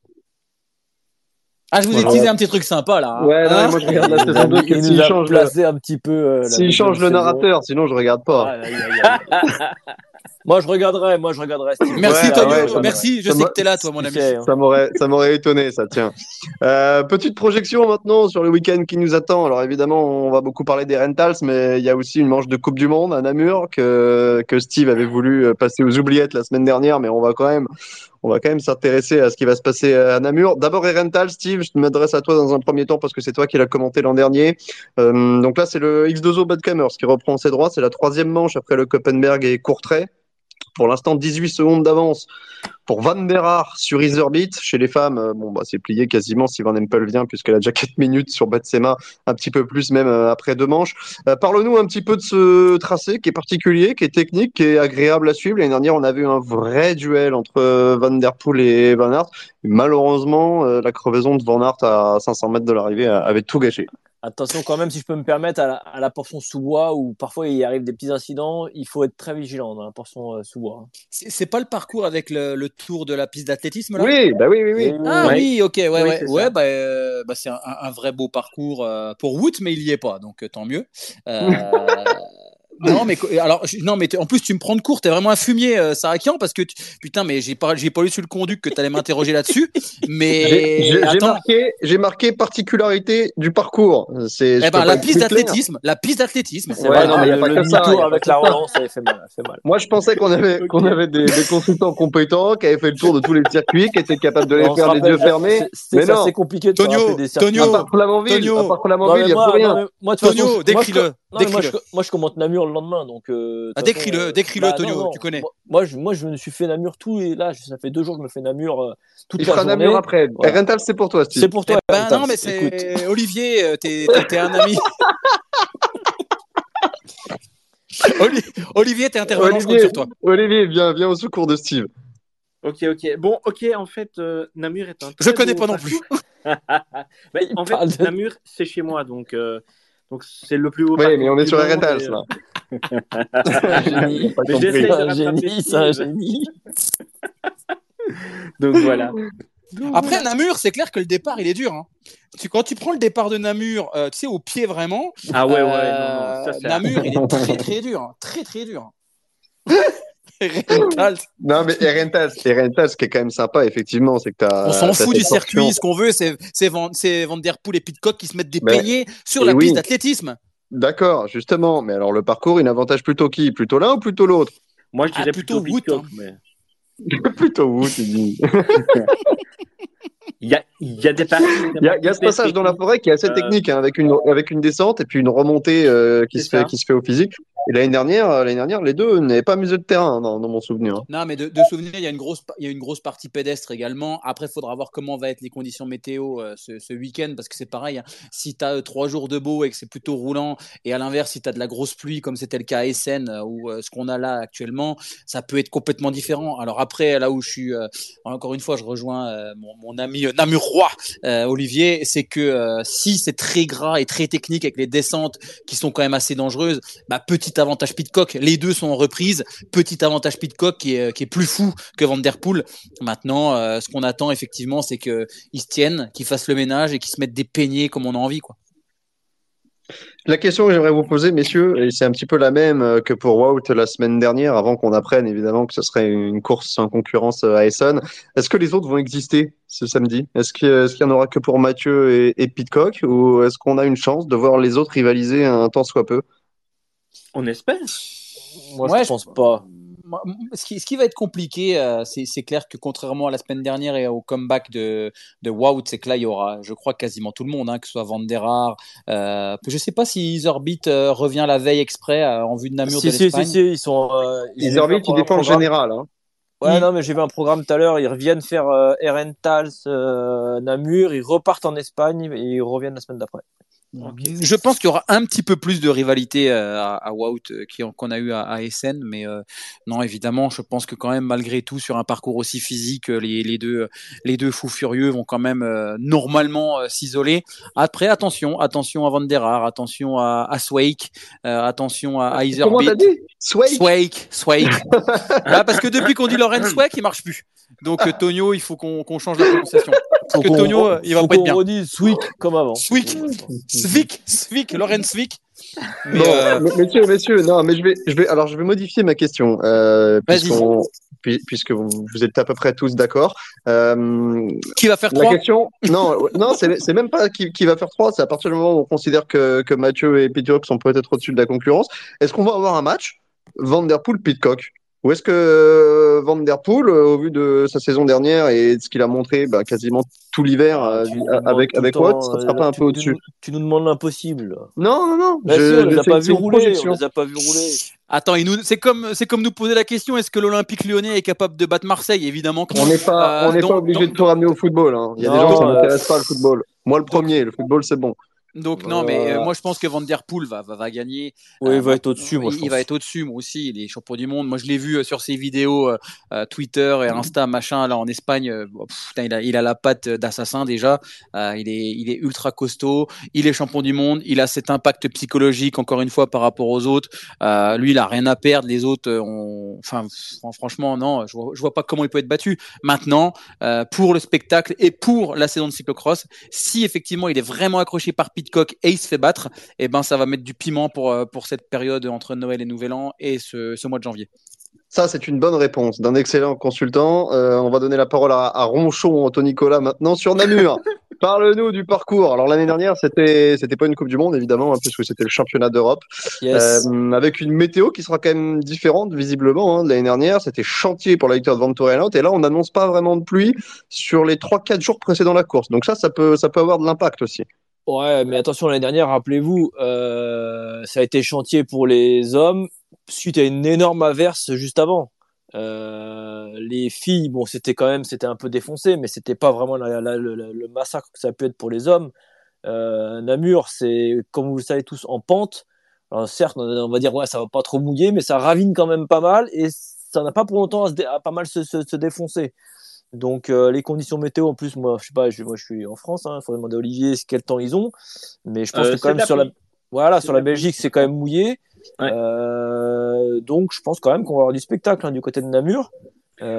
Ah, je vous ai teasé un petit truc sympa là. hein. Ouais, non, Hein moi je regarde la saison a- 2, il s'il change, un petit peu. euh, s'il change le narrateur, sinon je regarde pas. Moi, je regarderai, moi, je regarderai. Steve. Merci Ouais, Tonio, merci, je sais que t'es là toi mon Tu ami. hein. Ça m'aurait, ça m'aurait étonné, ça tient. Euh, petite projection maintenant sur le week-end qui nous attend. Alors évidemment, on va beaucoup parler des Rentals, mais il y a aussi une manche de Coupe du Monde à Namur que, que Steve avait voulu euh, passer aux oubliettes la semaine dernière, mais on va quand même, on va quand même s'intéresser à ce qui va se passer à Namur. D'abord les Rentals, Steve, je m'adresse à toi dans un premier temps parce que c'est toi qui l'as commenté l'an dernier. Euh, donc là, c'est le X2O Badkamers qui reprend ses droits. C'est la troisième manche après le Koppenberg et Courtrai. Pour l'instant, 18 secondes d'avance pour Van der Haar sur Iserbeat. Chez les femmes, euh, bon, bah, c'est plié quasiment si Van Empel vient, puisqu'elle a déjà 4 minutes sur Batsema, un petit peu plus même euh, après deux manches. Euh, Parle-nous un petit peu de ce tracé qui est particulier, qui est technique, qui est agréable à suivre. L'année dernière, on a vu un vrai duel entre euh, Van Der Poel et Van Aert. Malheureusement, la crevaison de Van Aert à 500 mètres de l'arrivée avait tout gâché. Attention quand même, si je peux me permettre, à la, à la portion sous-bois où parfois il arrive des petits incidents, il faut être très vigilant dans la portion euh, sous-bois. C'est c'est pas le parcours avec le, le tour de la piste d'athlétisme là? Oui, bah oui, oui, oui. Ah Ouais. oui, ok, ouais, Oui, ouais, c'est ouais, bah, euh, bah, c'est un, un vrai beau parcours euh, pour Wood, mais il y est pas, donc euh, tant mieux. Non, mais alors, non, mais en plus tu me prends de court, t'es vraiment un fumier, euh, Sarakian, parce que tu- putain, mais j'ai pas, j'ai pas lu sur le conduit que t'allais m'interroger là-dessus, J'ai mais j'ai- marqué, j'ai marqué particularité du parcours. C'est, eh ben, la piste d'athlétisme, la piste d'athlétisme, c'est Ouais, vrai. non, mais y a le, pas que ça, y avec la relance, ça fait mal, mal. Moi, je pensais qu'on avait, qu'on avait des, des consultants compétents qui avaient fait le tour de tous les circuits, qui étaient capables de les On faire les yeux fermés. c'est- c'est Mais non. assez compliqué de Tonio, rappeler des circuits. Tonio, À part Flamanville, Tonio. à part Flamanville, il n'y a plus rien. moi, décris-le, non, moi, décris-le. je, moi, je commente Namur le lendemain, donc. euh, Ah, décris-le, euh, décris-le, bah, Tonio, tu connais. Moi, moi, je, moi, je me suis fait Namur tout et là, ça fait deux jours que je me fais Namur euh, toute Il la fera journée. Namur après. Voilà. Rental, c'est pour toi, Steve. C'est pour toi. Eh ben Rental. non, mais c'est Olivier, euh, t'es un ami. Oli- Olivier, t'es intervenant, je compte Olivier, sur toi. Olivier, viens, viens au secours de Steve. Ok, ok. Bon, ok, en fait, euh, Namur est un. Je connais pas non plus. En fait, de- Namur, c'est chez moi, donc euh, donc c'est le plus haut. Oui, mais on est sur euh, là. Génie. Mais un génie, c'est un génie. Donc voilà. Après, Namur, c'est clair que le départ, il est dur. hein. Tu, quand tu prends le départ de Namur, euh, tu sais, au pied vraiment, Ah ouais, ouais, euh, non, non. Ça, c'est Namur, il est très, très dur. hein. Très, très dur. Non, mais et Rentals, ce qui est quand même sympa, effectivement, c'est que t'as. on s'en fout du circuit. portion- Ce qu'on veut, c'est c'est Van, c'est Van Der Poel et Pitcock qui se mettent des peignets sur la oui. piste d'athlétisme. D'accord, justement. Mais alors, le parcours, il avantage plutôt qui? Plutôt l'un ou plutôt l'autre? Moi, je Ah, dirais plutôt plutôt, Wood, Pitcock, hein. mais Plutôt où, tu dis Il y a, il y a des parties. Il y a, il y a ce passage dans la forêt qui est assez Euh, technique, hein, avec, une, avec une descente et puis une remontée euh, qui, se fait, qui se fait au physique. Et l'année dernière, euh, l'année dernière, les deux n'avaient pas musé de terrain dans, mon souvenir. Non, mais de, souvenir, il y, a une grosse, il y a une grosse partie pédestre également. Après, il faudra voir comment va être les conditions météo euh, ce, week-end, parce que c'est pareil. hein. Si tu as trois jours de beau et que c'est plutôt roulant, et à l'inverse, si tu as de la grosse pluie, comme c'était le cas à Essen, euh, ou euh, ce qu'on a là actuellement, ça peut être complètement différent. Alors après, là où je suis, euh, encore une fois, je rejoins euh, mon, ami euh, namurois, euh, Olivier, c'est que euh, si c'est très gras et très technique avec les descentes qui sont quand même assez dangereuses, bah, petit avantage Pitcock. Les deux sont en reprise. Petit avantage Pitcock qui est, est plus fou que Van Der Poel. Maintenant, euh, ce qu'on attend effectivement, c'est qu'ils se tiennent, qu'ils fassent le ménage et qu'ils se mettent des peignets comme on a envie. Quoi. La question que j'aimerais vous poser, messieurs, et c'est un petit peu la même euh, que pour Wout la semaine dernière, avant qu'on apprenne évidemment que ce serait une course sans concurrence euh, à Essen. Est-ce que les autres vont exister ce samedi? Est-ce qu'il est-ce qu'il y en aura que pour Mathieu et, et Pitcock? Ou est-ce qu'on a une chance de voir les autres rivaliser un temps soit peu? On espère. Moi, Ouais, je pense pas. Ce qui, ce qui va être compliqué, euh, c'est clair que contrairement à la semaine dernière et au comeback de, de Wout, c'est que là, il y aura, je crois, quasiment tout le monde, hein, que ce soit Van Der Haar. Euh, je sais pas si Isorbit euh, revient la veille exprès euh, en vue de Namur Si, de si, l'Espagne. si, si, ils sont. Euh, Ils pro- un défendent en général. Hein. Ouais, Mm. non, mais j'ai vu un programme tout à l'heure. Ils reviennent faire euh, Herentals, euh, Namur, ils repartent en Espagne et ils reviennent la semaine d'après. Je pense qu'il y aura un petit peu plus de rivalité euh, à, à Wout euh, qu'on a eu à, à Essen, mais euh, non, évidemment, je pense que quand même, malgré tout, sur un parcours aussi physique, euh, les, les deux, les deux fous furieux vont quand même euh, normalement euh, s'isoler. Après, attention, attention à Van der Haar, attention à, à Swake, euh, attention à, à Comment t'as dit? Swake Swake, Swake. Ah, parce que depuis qu'on dit Lorenz Swake, il marche plus. Donc euh, Tonio, il faut qu'on qu'on change la prononciation. Parce que Tonio, euh, il va pas être bien. redise Swick comme avant. Swick, Svik, Svik, Lorenz Svik. Mais, Bon, euh, messieurs, messieurs, non, mais je vais, je vais, alors je vais modifier ma question, euh, puisque vous, vous êtes à peu près tous d'accord. Euh, qui va faire la trois question, non, non, c'est c'est même pas qui, qui va faire trois, c'est à partir du moment où on considère que, que Mathieu et Pitcock sont peut-être au-dessus de la concurrence. Est-ce qu'on va avoir un match? Van Der Poel Pitcock ou est-ce que euh, Van Der Poel, euh, au vu de sa saison dernière et de ce qu'il a montré bah, quasiment tout l'hiver euh, avec tout avec Watt, ça sera pas un tu- peu au-dessus Tu nous demandes l'impossible. Non, non, non. Bien je- sûr, on les a pas vu rouler. projection. On les a pas vu rouler. Attends, c'est comme c'est comme nous poser la question est-ce que l'Olympique Lyonnais est capable de battre Marseille Évidemment que On n'est pas, Euh, on n'est pas obligé de tout ramener au football. hein. Il y a des gens qui euh, n'intéressent pas le football. Moi, le premier, le football, c'est bon. Donc non, mais euh, moi je pense que Van Der Poel va, va, va gagner. Oui, Euh, il va être au-dessus, moi, je il pense. va être au-dessus, moi aussi. Il est champion du monde. Moi, je l'ai vu euh, sur ses vidéos euh, euh, Twitter et Insta, machin, là en Espagne. euh, bon, pff, putain, il, a, il a la patte d'assassin déjà. Euh, il, est, il est ultra costaud. Il est champion du monde. Il a cet impact psychologique, encore une fois, par rapport aux autres. Euh, lui, il a rien à perdre. Les autres, euh, enfin, fr- franchement, non, je vois, je vois pas comment il peut être battu. Maintenant, euh, pour le spectacle et pour la saison de cyclocross, si effectivement il est vraiment accroché par Et il se fait battre, eh ben ça va mettre du piment pour, euh, pour cette période entre Noël et Nouvel An et ce, ce mois de janvier. Ça, c'est une bonne réponse d'un excellent consultant. Euh, on va donner la parole à, à Ronchon, Anthony Nicolas, maintenant sur Namur. Parle-nous du parcours. Alors, l'année dernière, c'était, c'était pas une Coupe du Monde, évidemment, hein, puisque c'était le championnat d'Europe. Yes. Euh, avec une météo qui sera quand même différente, visiblement, hein, de l'année dernière. C'était chantier pour la victoire de Ventura Et là, on n'annonce pas vraiment de pluie sur les 3-4 jours précédant la course. Donc ça, ça peut, ça peut avoir de l'impact aussi. Ouais, mais attention, l'année dernière, rappelez-vous, euh, ça a été chantier pour les hommes suite à une énorme averse juste avant. Euh, les filles, bon, c'était quand même, c'était un peu défoncé, mais c'était pas vraiment le, massacre que ça pu être pour les hommes. Euh, Namur, c'est, comme vous le savez tous, en pente. Alors certes, on va dire ouais, ça va pas trop mouiller, mais ça ravine quand même pas mal et ça n'a pas pour longtemps à pas mal se, se, se défoncer. Donc euh, les conditions météo, en plus, moi, je sais pas, je, moi je suis en France, il faudrait demander à Olivier quel temps ils ont, mais je pense Euh, que quand même la sur la, voilà, sur la. Belgique, c'est quand même mouillé. Ouais. Euh, donc je pense quand même qu'on va avoir du spectacle hein, du côté de Namur.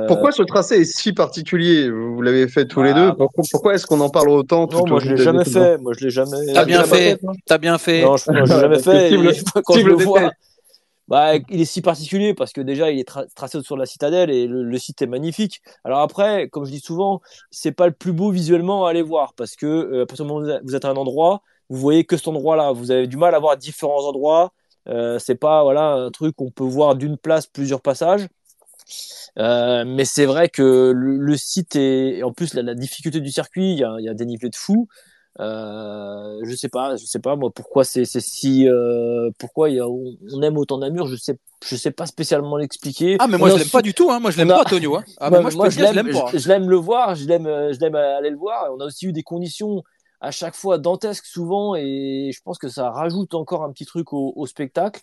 Pourquoi ce tracé est si particulier? Vous l'avez fait tous les Bah, deux. Pourquoi, pourquoi est-ce qu'on en parle autant tout non, moi je l'ai jamais fait, moi je l'ai jamais. T'as bien fait, t'as bien fait. Non, je, l'ai jamais fait. Steve le- quand Steve je le le vois. Bah, il est si particulier parce que déjà il est tra- tracé sur la citadelle et le, site est magnifique. Alors après, comme je dis souvent, c'est pas le plus beau visuellement à aller voir parce que euh, à partir du moment où vous êtes- à un endroit, vous voyez que cet endroit-là. Vous avez du mal à voir différents endroits. Euh, c'est pas voilà un truc qu'on peut voir d'une place plusieurs passages. Euh, mais c'est vrai que le, site est, en plus la, difficulté du circuit, il y a, y a des niveaux de fou. Euh, je sais pas, je sais pas moi pourquoi c'est c'est si euh, pourquoi il y a, on, aime autant Namur, je sais je sais pas spécialement l'expliquer. Ah, mais moi On je l'aime pas du tout, hein. moi je l'aime pas, Tonio. Hein. Ah, mais moi je l'aime, je, je l'aime le voir, je l'aime, euh, je l'aime aller le voir. On a aussi eu des conditions à chaque fois dantesques souvent, et je pense que ça rajoute encore un petit truc au, au spectacle.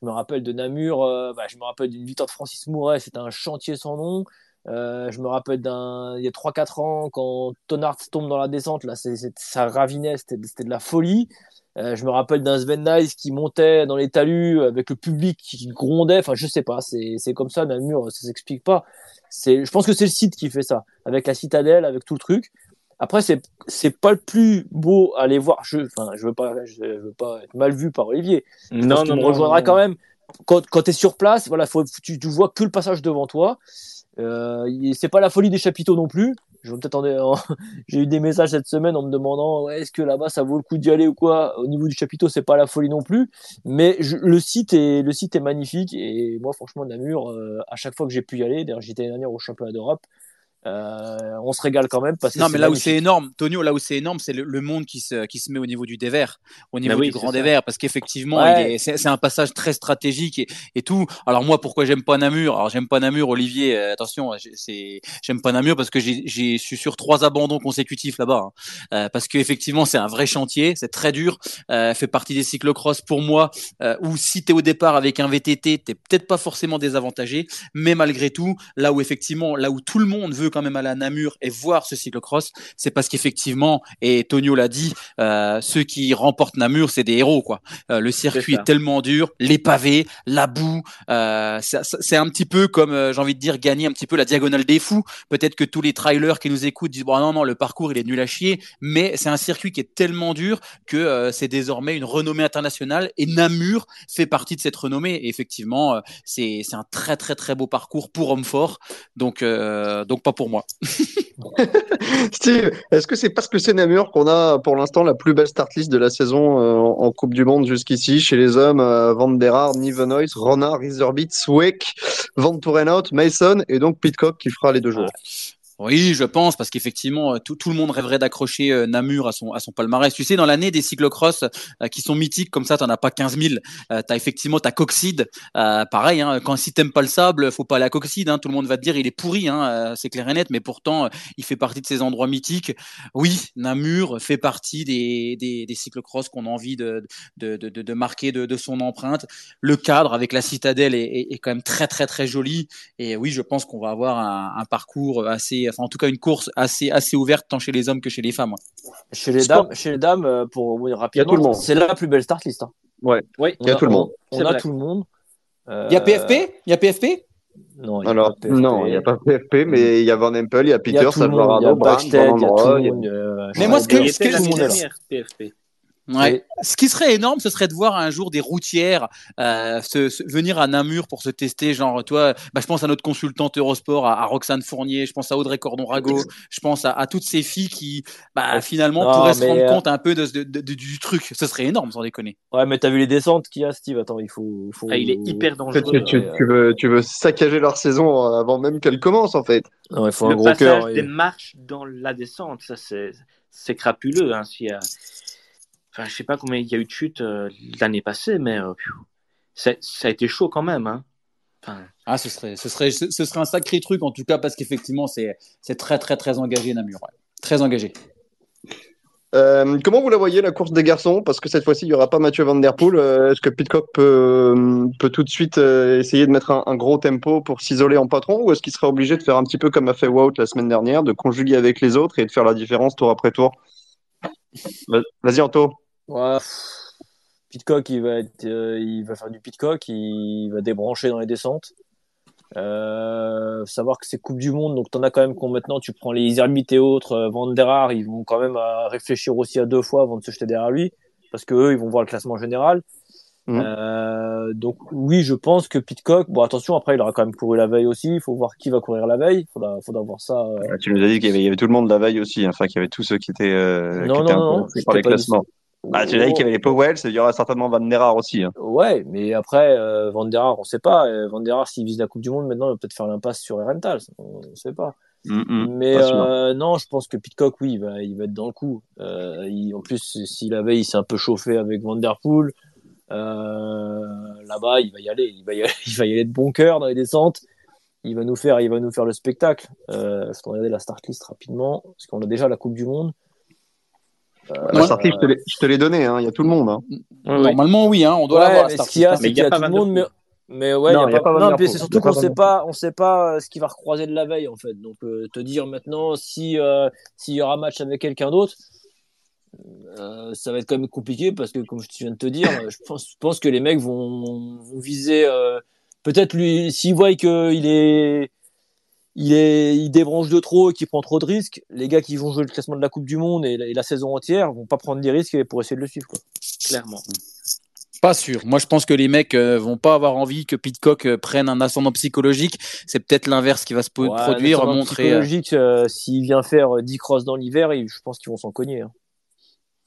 Je me rappelle de Namur, euh, bah, je me rappelle d'une victoire de Francis Mouret, c'était un chantier sans nom. Euh, je me rappelle d'un, il y a 3-4 ans, quand Tonart tombe dans la descente, là, c'est, c'est- ça ravinait, c'était, c'était de la folie. Euh, je me rappelle d'un Sven Nys qui montait dans les talus avec le public qui grondait. Enfin, je sais pas, c'est, c'est comme ça, Namur, ça s'explique pas. C'est, je pense que c'est le site qui fait ça, avec la citadelle, avec tout le truc. Après, c'est, c'est pas le plus beau à aller voir. Je, enfin, je veux pas, je, veux pas être mal vu par Olivier. Je Non, qu'il non, me non, rejoindra non. quand même. Quand, quand tu es sur place, voilà, faut, tu, tu vois que le passage devant toi. Euh, c'est pas la folie des chapiteaux non plus. Je J'ai eu des messages cette semaine en me demandant est-ce que là-bas ça vaut le coup d'y aller ou quoi? Au niveau du chapiteau, c'est pas la folie non plus. Mais je- le site est le site est magnifique et moi franchement Namur, euh, à chaque fois que j'ai pu y aller, d'ailleurs j'étais l'année au championnat d'Europe, euh, on se régale quand même parce que Non, mais là où c'est énorme, Tonio, là où c'est énorme, c'est le, le monde qui se, qui se met au niveau du dévers, au niveau Bah oui, du grand dévers, parce qu'effectivement, Ouais. est- c'est c'est un passage très stratégique et, et tout. Alors moi, pourquoi j'aime pas Namur? Alors j'aime pas Namur, Olivier. euh, attention, c'est j'aime pas Namur parce que j'ai suis sur trois abandons consécutifs là-bas, hein. Euh, parce qu'effectivement, c'est un vrai chantier, c'est très dur. Euh, fait partie des cyclocross pour moi, euh, où si t'es au départ avec un VTT, t'es peut-être pas forcément désavantagé, mais malgré tout, là où effectivement, là où tout le monde veut quand même aller à Namur et voir ce cyclocross, c'est parce qu'effectivement, et Tonio l'a dit, euh, ceux qui remportent Namur, c'est des héros quoi. Euh, le circuit est tellement dur, les pavés, la boue, euh, c'est un petit peu comme j'ai envie de dire gagner un petit peu la diagonale des fous. Peut-être que tous les trailers qui nous écoutent disent bon non non le parcours il est nul à chier, mais c'est un circuit qui est tellement dur que c'est désormais une renommée internationale et Namur fait partie de cette renommée. Et effectivement, c'est un très très très beau parcours pour homme fort, donc donc pas pour moi. Steve, est-ce que c'est parce que c'est Namur qu'on a pour l'instant la plus belle start list de la saison euh, en Coupe du Monde jusqu'ici Chez les hommes, euh, Van der Aar, Nivenois, Ronard, Rizerbit, Sweck, Van Tourenhout, Mason et donc Pitcock qui fera les deux jours. Oui, je pense, parce qu'effectivement, euh, tout, tout le monde rêverait d'accrocher euh, Namur à son, à son palmarès. Tu sais, dans l'année des cyclocross euh, qui sont mythiques, comme ça, t'en as pas 15 000. Euh, t'as effectivement ta Coxide. Euh, pareil, hein, quand si t'aimes pas le sable, faut pas à Coxide. Hein, tout le monde va te dire il est pourri, hein, c'est clair et net. Mais pourtant, il fait partie de ces endroits mythiques. Oui, Namur fait partie des, des, des cyclocross qu'on a envie de, de, de, de, marquer de, de son empreinte. Le cadre avec la citadelle est, est, quand même très très très joli. Et oui, je pense qu'on va avoir un parcours assez, enfin en tout cas une course assez assez ouverte tant chez les hommes que chez les femmes. ouais. Chez les dames, chez les dames, euh, pour oui, rapidement, c'est la plus belle start list. Hein. Ouais. Oui, Il y a tout le monde. On, C'est a vrai. tout le monde. Euh, Il y a PFP Il y a PFP Non, il y a Alors, pas PFP. non, il n'y a pas PFP, mais il y a Van Empel, il y a Il y a Peter, tout il y Salvarado, a Van y tout Androy. le monde. euh, Mais moi, ce que- ce que- Ouais. Ce qui serait énorme, ce serait de voir un jour des routières euh, se, se- venir à Namur pour se tester. Genre, toi, bah, je pense à notre consultante Eurosport, à, à Roxane Fournier, je pense à Audrey Cordon-Rago, je pense à, à toutes ces filles qui, bah, finalement, Non, pourraient se rendre euh, compte un peu de, de- de- de- du truc. Ce serait énorme, sans déconner. Ouais, mais t'as vu les descentes qu'il y a, Steve? Attends, il faut. faut... Ah, il est hyper dangereux. tu, tu, veux, tu veux saccager leur saison avant même qu'elle commence, en fait. Non, il faut le un gros passage cœur. des et- marches dans la descente, ça c'est c'est crapuleux. Hein. Enfin, je sais pas combien il y a eu de chutes euh, l'année passée, mais euh, pfiou, ça, ça a été chaud quand même. Hein. Enfin, Ah, ce serait, ce serait, ce serait un sacré truc, en tout cas, parce qu'effectivement, c'est, c'est très, très, très engagé, Namur. ouais. Très engagé. Euh, comment vous la voyez, la course des garçons? Parce que cette fois-ci, il n'y aura pas Mathieu Van Der Poel. Euh, Est-ce que Pitcock peut, peut tout de suite euh, essayer de mettre un, un gros tempo pour s'isoler en patron? Ou est-ce qu'il serait obligé de faire un petit peu comme a fait Wout la semaine dernière, de conjuguer avec les autres et de faire la différence tour après tour? Vas-y, Anto. Pitcock, il va être, euh, il va faire du Pitcock, il va débrancher dans les descentes. Euh, savoir que c'est Coupe du Monde, donc t'en as quand même qu'on maintenant tu prends les Isermit et autres, euh, Van der ils vont quand même euh, réfléchir aussi à deux fois avant de se jeter derrière lui, parce que eux, ils vont voir le classement général. Mhm. Euh, donc oui, je pense que Pitcock, bon attention, après il aura quand même couru la veille aussi, il faut voir qui va courir la veille, faudra, faudra voir ça. euh, Tu nous as dit qu'il y avait, il y avait tout le monde la veille aussi, hein, enfin qu'il y avait tous ceux qui étaient, euh, Non, qui étaient non, non, par les classements. Bah, tu as dit qu'il y avait les Powell, il y aura certainement Van der Haar aussi. Hein. Ouais, mais après, euh, Van der Haar, on sait pas. Van der Haar, s'il vise la Coupe du Monde, maintenant, il va peut-être faire l'impasse sur Rental. On ne sait pas. Mm, mm, mais pas euh, non, je pense que Pitcock, oui, il va, il va être dans le coup. Euh, il- en plus, si la veille, il s'est un peu chauffé avec Van Der Poel, là-bas, il va y aller. Il va y aller, il va y aller de bon cœur dans les descentes. Il va nous faire, il va nous faire le spectacle. Euh, faut regarder la start list rapidement, parce qu'on a déjà la Coupe du Monde. Euh, La start list, je te l'ai- je te l'ai donné, hein, il y a tout le monde. Hein. Normalement, oui, hein, on doit Ouais, l'avoir. la ce qu'il y a, hein. c'est qu'il y a tout le monde, mais, mais ouais, Non, il y a pas, non, puis c'est surtout qu'on sait pas, on sait pas euh, ce qui va recroiser de la veille, en fait. Donc, euh, te dire maintenant si, euh, s'il y aura match avec quelqu'un d'autre, euh, ça va être quand même compliqué parce que, comme je viens de te dire, je pense, je pense que les mecs vont, vont viser, euh, peut-être lui, s'ils voient qu'il est, il est, il débranche de trop et qu'il prend trop de risques, les gars qui vont jouer le classement de la Coupe du Monde et la, et la saison entière vont pas prendre des risques pour essayer de le suivre, quoi. Clairement. Pas sûr. Moi, je pense que les mecs euh, vont pas avoir envie que Pitcock euh, prenne un ascendant psychologique. C'est peut-être l'inverse qui va se Ouais, produire, montrer. psychologique, euh, s'il vient faire euh, 10 crosses dans l'hiver, je pense qu'ils vont s'en cogner. hein.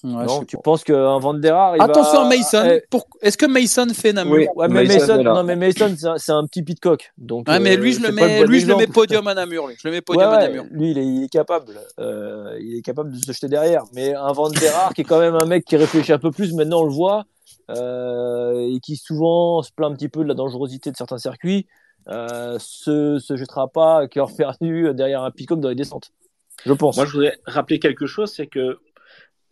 Ouais, non, tu pas. penses qu'un Van der Haar, il Attention va... à Mason. Eh, Pour- Est-ce que Mason fait Namur? Oui. ouais, mais Mason non, mais Mason, c'est un, petit Pitcock. Donc, Ouais, mais euh, lui, je le mets, bon lui, je le mets exemple. podium à Namur. lui. Je le mets Ouais, podium à ouais, Namur. lui, il est, il est capable. Euh, il est capable de se jeter derrière. Mais un Van der Haar, qui est quand même un mec qui réfléchit un peu plus, maintenant on le voit, euh, et qui souvent se plaint un petit peu de la dangerosité de certains circuits, euh, se, se jettera pas à cœur perdu derrière un Pitcock dans les descentes. Je pense. Moi, je voudrais rappeler quelque chose, c'est que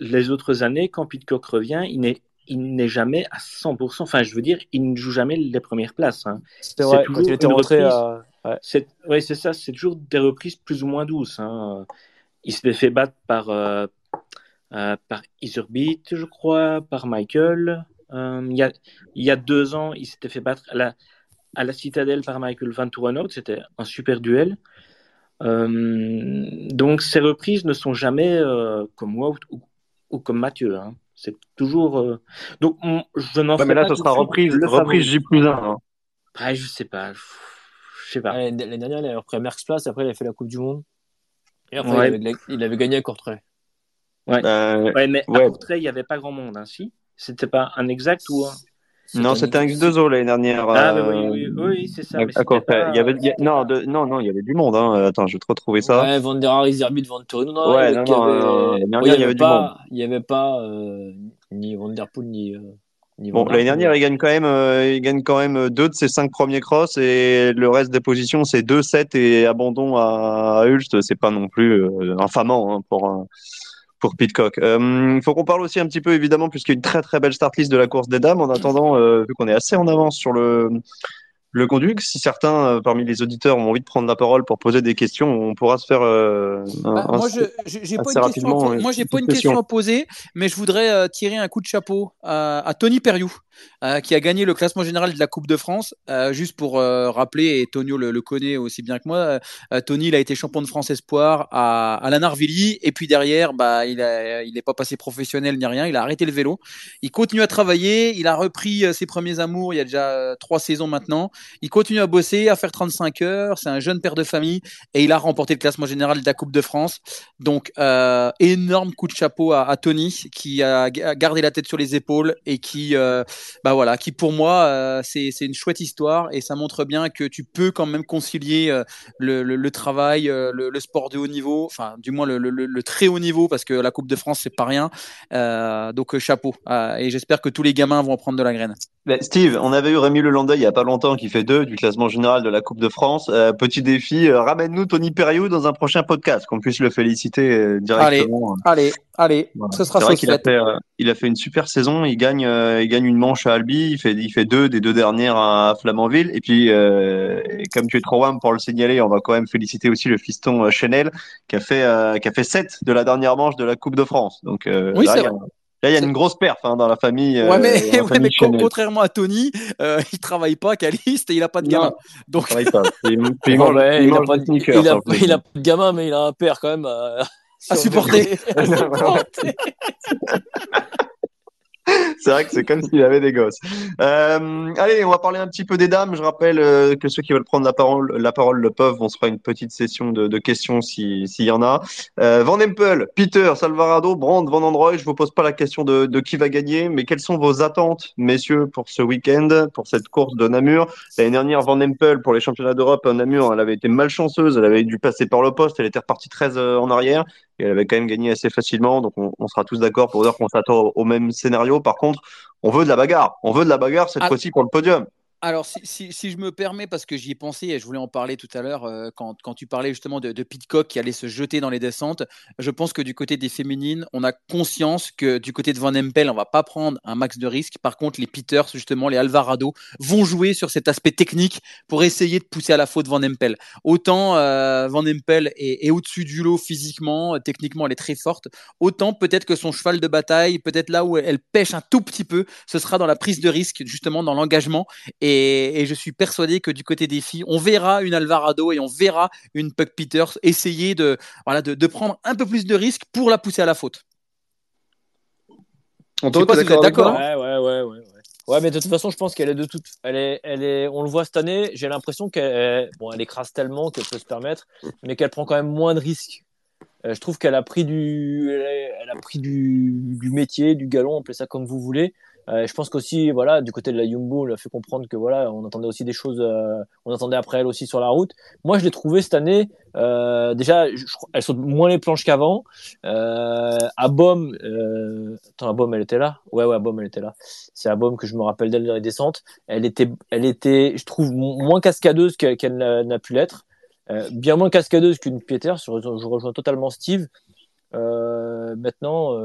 les autres années, quand Pitcock revient, il n'est il n'est jamais à 100%. Enfin, je veux dire, il ne joue jamais les premières places. hein. C'est vrai, quand toujours il était rentré à. Ouais. C'est ouais, ça. C'est toujours des reprises plus ou moins douces. hein. Il s'était fait battre par euh, euh, par Iserbeat, je crois, par Michael. Euh, il, y a, il y a deux ans, il s'était fait battre à la, à la Citadelle par Michael Van. C'était un super duel. Euh, donc ces reprises ne sont jamais euh, comme moi ou, ou comme Mathieu. hein. C'est toujours. euh, Donc on- je n'en Ouais, mais là, ce sera reprise, reprise. J plus 1. Ouais, je sais pas. Je sais pas. Ouais, L'année dernière, il avait repris à Merckx-Place, après, il a fait la Coupe du Monde. Et après, Ouais. il, avait, il avait gagné à Courtrai. Ouais. Euh, Ouais, mais ouais. à Courtrai, il n'y avait pas grand monde, hein, si? C'était pas un exact ou un? Non, c'était un X2O l'année dernière. Ah, euh, oui, oui, oui, oui, c'est ça. mais pas- Il y avait, il y a- c'était non, de- non, non, il y avait du monde. Hein. Attends, je vais te retrouver ça. Ouais, Van der Haar, Iserbyt, Van Torino. Non, Ouais, il y non, avait- il y avait du pas, il y avait pas euh, ni Van der Poel ni. Euh, ni Bon, l'année dernière, il gagne quand même, euh, il gagne quand même deux de ses cinq premiers crosses et le reste des positions, c'est 2-7 et abandon à, à Hulst. C'est pas non plus euh, infamant hein, pour un- pour Pitcock. Il faut qu'on parle aussi un petit peu évidemment puisqu'il y a une très très belle start list de la course des dames. En attendant, euh, vu qu'on est assez en avance sur le le conduit, si certains euh, parmi les auditeurs ont envie de prendre la parole pour poser des questions, on pourra se faire euh, un- Bah, un- moi, je j'ai pas une question. euh, moi, pas une question à poser, mais je voudrais euh, tirer un coup de chapeau à, à Tony Perriou, euh, qui a gagné le classement général de la Coupe de France. Euh, juste pour euh, rappeler, et Tonio le, connaît aussi bien que moi, Tony, il a été champion de France espoir à, à la Narvilly, et puis derrière, bah, il n'est pas passé professionnel ni rien. Il a arrêté le vélo. Il continue à travailler. Il a repris ses premiers amours. Il y a déjà trois saisons maintenant. Il continue à bosser, à faire 35 heures. C'est un jeune père de famille et il a remporté le classement général de la Coupe de France. Donc, énorme coup de chapeau à, Tony qui a ga- gardé la tête sur les épaules et qui, bah voilà, qui pour moi, euh, c'est c'est une chouette histoire et ça montre bien que tu peux quand même concilier euh, le, le- le travail, euh, le, le sport de haut niveau, enfin, du moins le, le- le- le très haut niveau parce que la Coupe de France, c'est pas rien. Euh, donc, euh, chapeau. Euh, et j'espère que tous les gamins vont en prendre de la graine. Steve, on avait eu Rémi Lelandais il y a pas longtemps qui fait deux du classement général de la Coupe de France. Euh, petit défi, ramène-nous Tony Perriou dans un prochain podcast, qu'on puisse le féliciter directement. Allez, allez, Voilà. ce sera vrai qu'il a fait, euh, il a fait une super saison. Il gagne, euh, il gagne une manche à Albi. Il fait, il fait deux des deux dernières à Flamanville. Et puis, euh, et comme tu es trop warm pour le signaler, on va quand même féliciter aussi le fiston euh, Chenel qui a fait, euh, qui a fait sept de la dernière manche de la Coupe de France. Donc euh, Oui, là, c'est il y a, vrai. là, il y a une grosse perf hein, dans la famille. Ouais, mais, dans la ouais, famille mais con- Chenel. contrairement à Tony, euh, il travaille pas, Caliste, et il a pas de Non. gamin. Donc, Il travaille pas. Il, il il il, il, il a pas de gamin, mais il a un père quand même à, à supporter. à c'est vrai que c'est comme s'il avait des gosses. Euh, allez, on va parler un petit peu des dames. Je rappelle euh, que ceux qui veulent prendre la parole, la parole le peuvent. On se fera une petite session de, de questions s'il y en a. Euh, Van Empel, Peter, Salvarado, Brand, Van Androy. Je vous pose pas la question de, de, qui va gagner, mais quelles sont vos attentes, messieurs, pour ce week-end, pour cette course de Namur? L'année dernière, Van Empel, pour les championnats d'Europe, Namur, elle avait été malchanceuse. Elle avait dû passer par le poste. Elle était repartie 13 euh, en arrière et elle avait quand même gagné assez facilement. Donc on, on sera tous d'accord pour dire qu'on s'attend au, au même scénario. Par contre, on veut de la bagarre. On veut de la bagarre cette Ah. fois-ci pour le podium. Alors, si, je me permets, parce que j'y ai pensé et je voulais en parler tout à l'heure, euh, quand, quand tu parlais justement de, de Pitcock qui allait se jeter dans les descentes, je pense que du côté des féminines, on a conscience que du côté de Van Empel, on va pas prendre un max de risque. Par contre, les Peters, justement, les Alvarado, vont jouer sur cet aspect technique pour essayer de pousser à la faute Van Empel. Autant euh, Van Empel est, est au-dessus du lot physiquement, euh, techniquement, elle est très forte. Autant peut-être que son cheval de bataille, peut-être là où elle pêche un tout petit peu, ce sera dans la prise de risque, justement dans l'engagement. Et, et je suis persuadé que du côté des filles, on verra une Alvarado et on verra une Puck Peters essayer de, voilà, de, de prendre un peu plus de risques pour la pousser à la faute. Je sais pas si vous êtes avec d'accord, moi Ouais, ouais, ouais, ouais, ouais. Ouais, mais de toute façon, je pense qu'elle est de toute. Elle est, elle est. On le voit cette année. J'ai l'impression qu'elle, bon, elle écrase tellement qu'elle peut se permettre, mais qu'elle prend quand même moins de risques. Euh, je trouve qu'elle a pris du, elle a, elle a pris du, du métier, du galon, appelez ça comme vous voulez. Euh, je pense qu'aussi, voilà, du côté de la Jumbo, on a fait comprendre que voilà, on attendait aussi des choses, euh, on attendait après elle aussi sur la route. Moi, je l'ai trouvé cette année, euh, déjà, je, je- elle saute moins les planches qu'avant. Euh, Baume, euh, attends, Baume, elle était là? Ouais, ouais, Baume, elle était là. C'est Baume que je me rappelle d'elle dans les descentes. Elle était, elle était, je trouve, mo- moins cascadeuse que- qu'elle n'a pu l'être. Euh, bien moins cascadeuse qu'une Pieter. Je, rejoins- totalement Steve. Maintenant,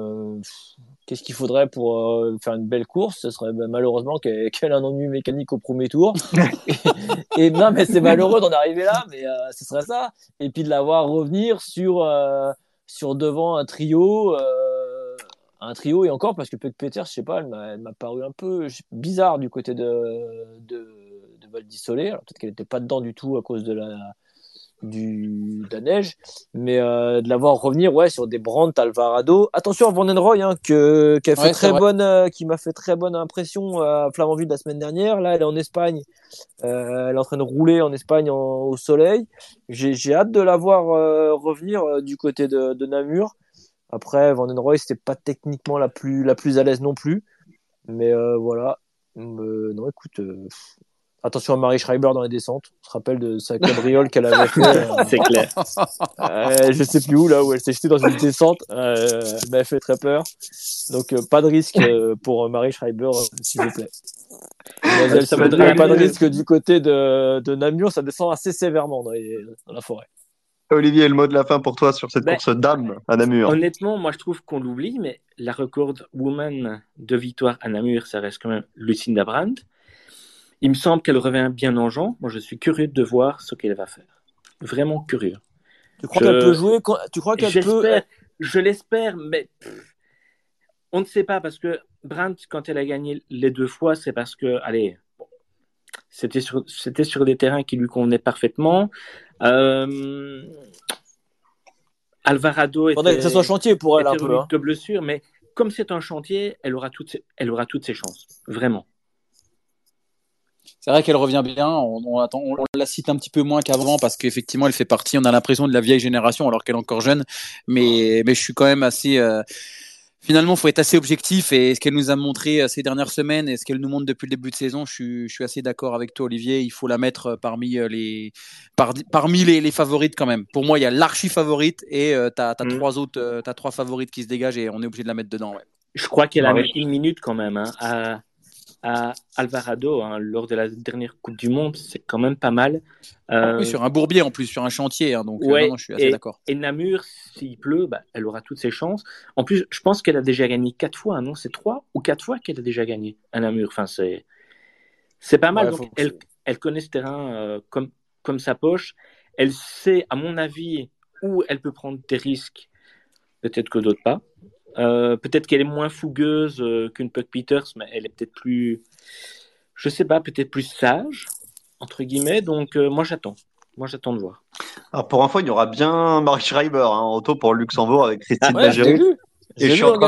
qu'est-ce qu'il faudrait pour euh, faire une belle course? Ce serait ben, malheureusement qu'elle ait un ennui mécanique au premier tour. et, et non, mais c'est malheureux d'en arriver là, mais euh, ce serait ça. Et puis de la voir revenir sur, euh, sur devant un trio. un trio et encore parce que Puck Peter, je sais pas, elle m'a paru un peu bizarre du côté de, de, de Val. Alors peut-être qu'elle n'était pas dedans du tout à cause de la, du, de la neige, mais euh, de la voir revenir ouais, sur des Brandt, Alvarado. Attention à Vandenroy, hein, que, qui, a fait Ouais, très bonne, euh, qui m'a fait très bonne impression à Flamanville la semaine dernière. Là, elle est en Espagne. Euh, elle est en train de rouler en Espagne en- au soleil. J'ai hâte de la voir euh, revenir euh, du côté de, de Namur. Après, Vandenroy, c'était pas techniquement la plus, la plus à l'aise non plus. Mais euh, voilà. Euh, non, écoute, euh, attention à Marie Schreiber dans les descentes. On se rappelle de sa cabriole qu'elle avait fait. euh, C'est clair. euh, je sais plus où, là où elle s'est jetée dans une descente. Euh, elle m'a fait très peur. Donc, euh, pas de risque euh, pour Marie Schreiber, euh, s'il vous plaît. Ça pas de risque du côté de, de Namur. Ça descend assez sévèrement dans, les- dans la forêt. Olivier, le mot de la fin pour toi sur cette Ben, course dame à Namur. Honnêtement, moi je trouve qu'on l'oublie, mais la record woman de victoire à Namur, ça reste quand même Lucinda Brandt. Il me semble qu'elle revient bien en gens. Moi je suis curieux de voir ce qu'elle va faire. Vraiment curieux. Tu crois Je- qu'elle peut jouer Tu crois qu'elle peut je l'espère, mais pff, on ne sait pas parce que Brandt, quand elle a gagné les deux fois, c'est parce que, allez, c'était sur, c'était sur des terrains qui lui convenaient parfaitement. Euh, Alvarado était, que ça soit chantier pour elle un peu. hein. de blessure, mais comme c'est un chantier, elle aura toutes ses, elle aura toutes ses chances, vraiment. C'est vrai qu'elle revient bien. On, on attend, on la cite un petit peu moins qu'avant parce qu'effectivement, elle fait partie. On a l'impression de la vieille génération alors qu'elle est encore jeune. Mais, mais je suis quand même assez. euh, finalement, faut être assez objectif. Et ce qu'elle nous a montré euh, ces dernières semaines et ce qu'elle nous montre depuis le début de saison, je suis, je suis assez d'accord avec toi, Olivier. Il faut la mettre euh, parmi euh, les, par- parmi les, les favorites quand même. Pour moi, il y a l'archi favorite et euh, t'as as Mhm. trois autres, euh, t'as trois favorites qui se dégagent et on est obligé de la mettre dedans. Ouais. Je crois qu'elle a Ouais. mis une minute quand même hein, à, à Alvarado hein, lors de la dernière Coupe du Monde. C'est quand même pas mal. Euh, Oui, sur un bourbier en plus, sur un chantier. hein, donc, euh, Ouais, non, non, je suis assez et- d'accord. Et Namur, s'il pleut, bah, elle aura toutes ses chances. En plus, je pense qu'elle a déjà gagné quatre fois, hein, non C'est trois ou quatre fois qu'elle a déjà gagné à Namur. Enfin, c'est c'est pas mal. Ouais, Donc, elle connaît ce terrain euh, comme, comme sa poche. Elle sait, à mon avis, où elle peut prendre des risques. Peut-être que d'autres pas. Euh, peut-être qu'elle est moins fougueuse euh, qu'une Puck Peters, mais elle est peut-être plus, je sais pas, peut-être plus sage entre guillemets. Donc, euh, moi, j'attends. Moi, j'attends de voir. Alors pour info, il y aura bien Marie Schreiber hein, en auto pour Luxembourg avec Christine Ah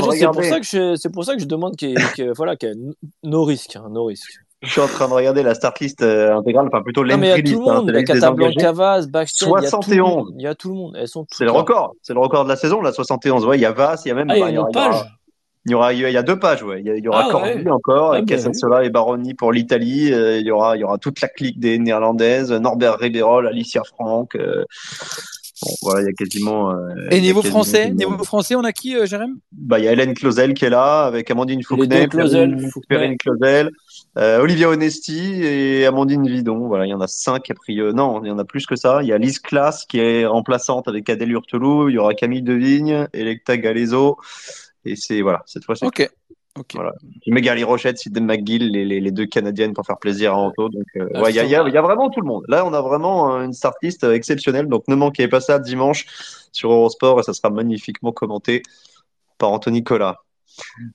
Ouais, c'est pour ça que je, c'est pour ça que je demande qu'il ait- voilà, qu'il y ait no risque, hein, no risque. Je suis en train de regarder la start list euh, intégrale, enfin plutôt Non, mais il y a l'entry tout le list. hein, la Vaz, Baxter, il y a tout le 71. monde. Il y a tout le monde. Elles sont C'est le record. C'est le record de la saison, la 71. Ouais, il y a Vas, il y a même. Ah, il y a bah, une page. Il y aura, il y a deux pages, ouais. Il y, aura Ah, Corby ouais. encore, Ah, Casasola et Baroni pour l'Italie. Euh, il y aura, il y aura toute la clique des Néerlandaises, Norbert Ribeirol, Alicia Franck. euh, Bon, voilà, il y a quasiment. euh, Et niveau quasiment français, niveau français, on a qui, euh, Jérém? Bah, il y a Hélène Clausel qui est là, avec Amandine Clausel, Perrine, Clausel, euh, Olivia Onesti et Amandine Vidon. Voilà, il y en a cinq a priori. Non, il y en a plus que ça. Il y a Lise Classe qui est remplaçante avec Adèle Hurtelou. Il y aura Camille Devigne, Electa Galezo. Et c'est, voilà, cette fois, c'est Ok. Ok. Voilà. Rochette, Sidney McGill, les, les, les deux Canadiennes pour faire plaisir à Anto. Donc, euh, Ah, ouais, il y, a- y a- y vraiment tout le monde. Là, on a vraiment euh, une start list euh, exceptionnelle. Donc, ne manquez pas ça dimanche sur Eurosport et ça sera magnifiquement commenté par Anthony Collat.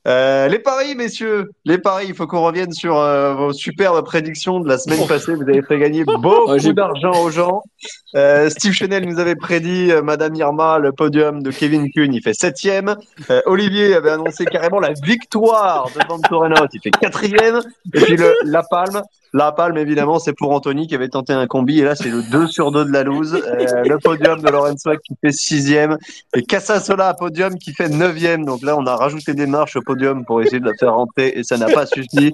Euh, les paris, messieurs, les paris, il faut qu'on revienne sur euh, vos superbes prédictions de la semaine passée. Vous avez fait gagner beaucoup Ouais, d'argent aux gens. Euh, Steve Chenel nous avait prédit Madame Irma, le podium de Kevin Kuhn, il fait septième. Olivier avait annoncé carrément la victoire de Van Torenot, il fait quatrième. Et puis le, la palme, la palme évidemment, c'est pour Anthony qui avait tenté un combi. Et là, c'est le 2 sur 2 de la loose. Le podium de Lorenzo qui fait sixième. Et Casasola podium qui fait neuvième. Donc là, on a rajouté des marches au podium pour essayer de la faire rentrer et ça n'a pas suffi.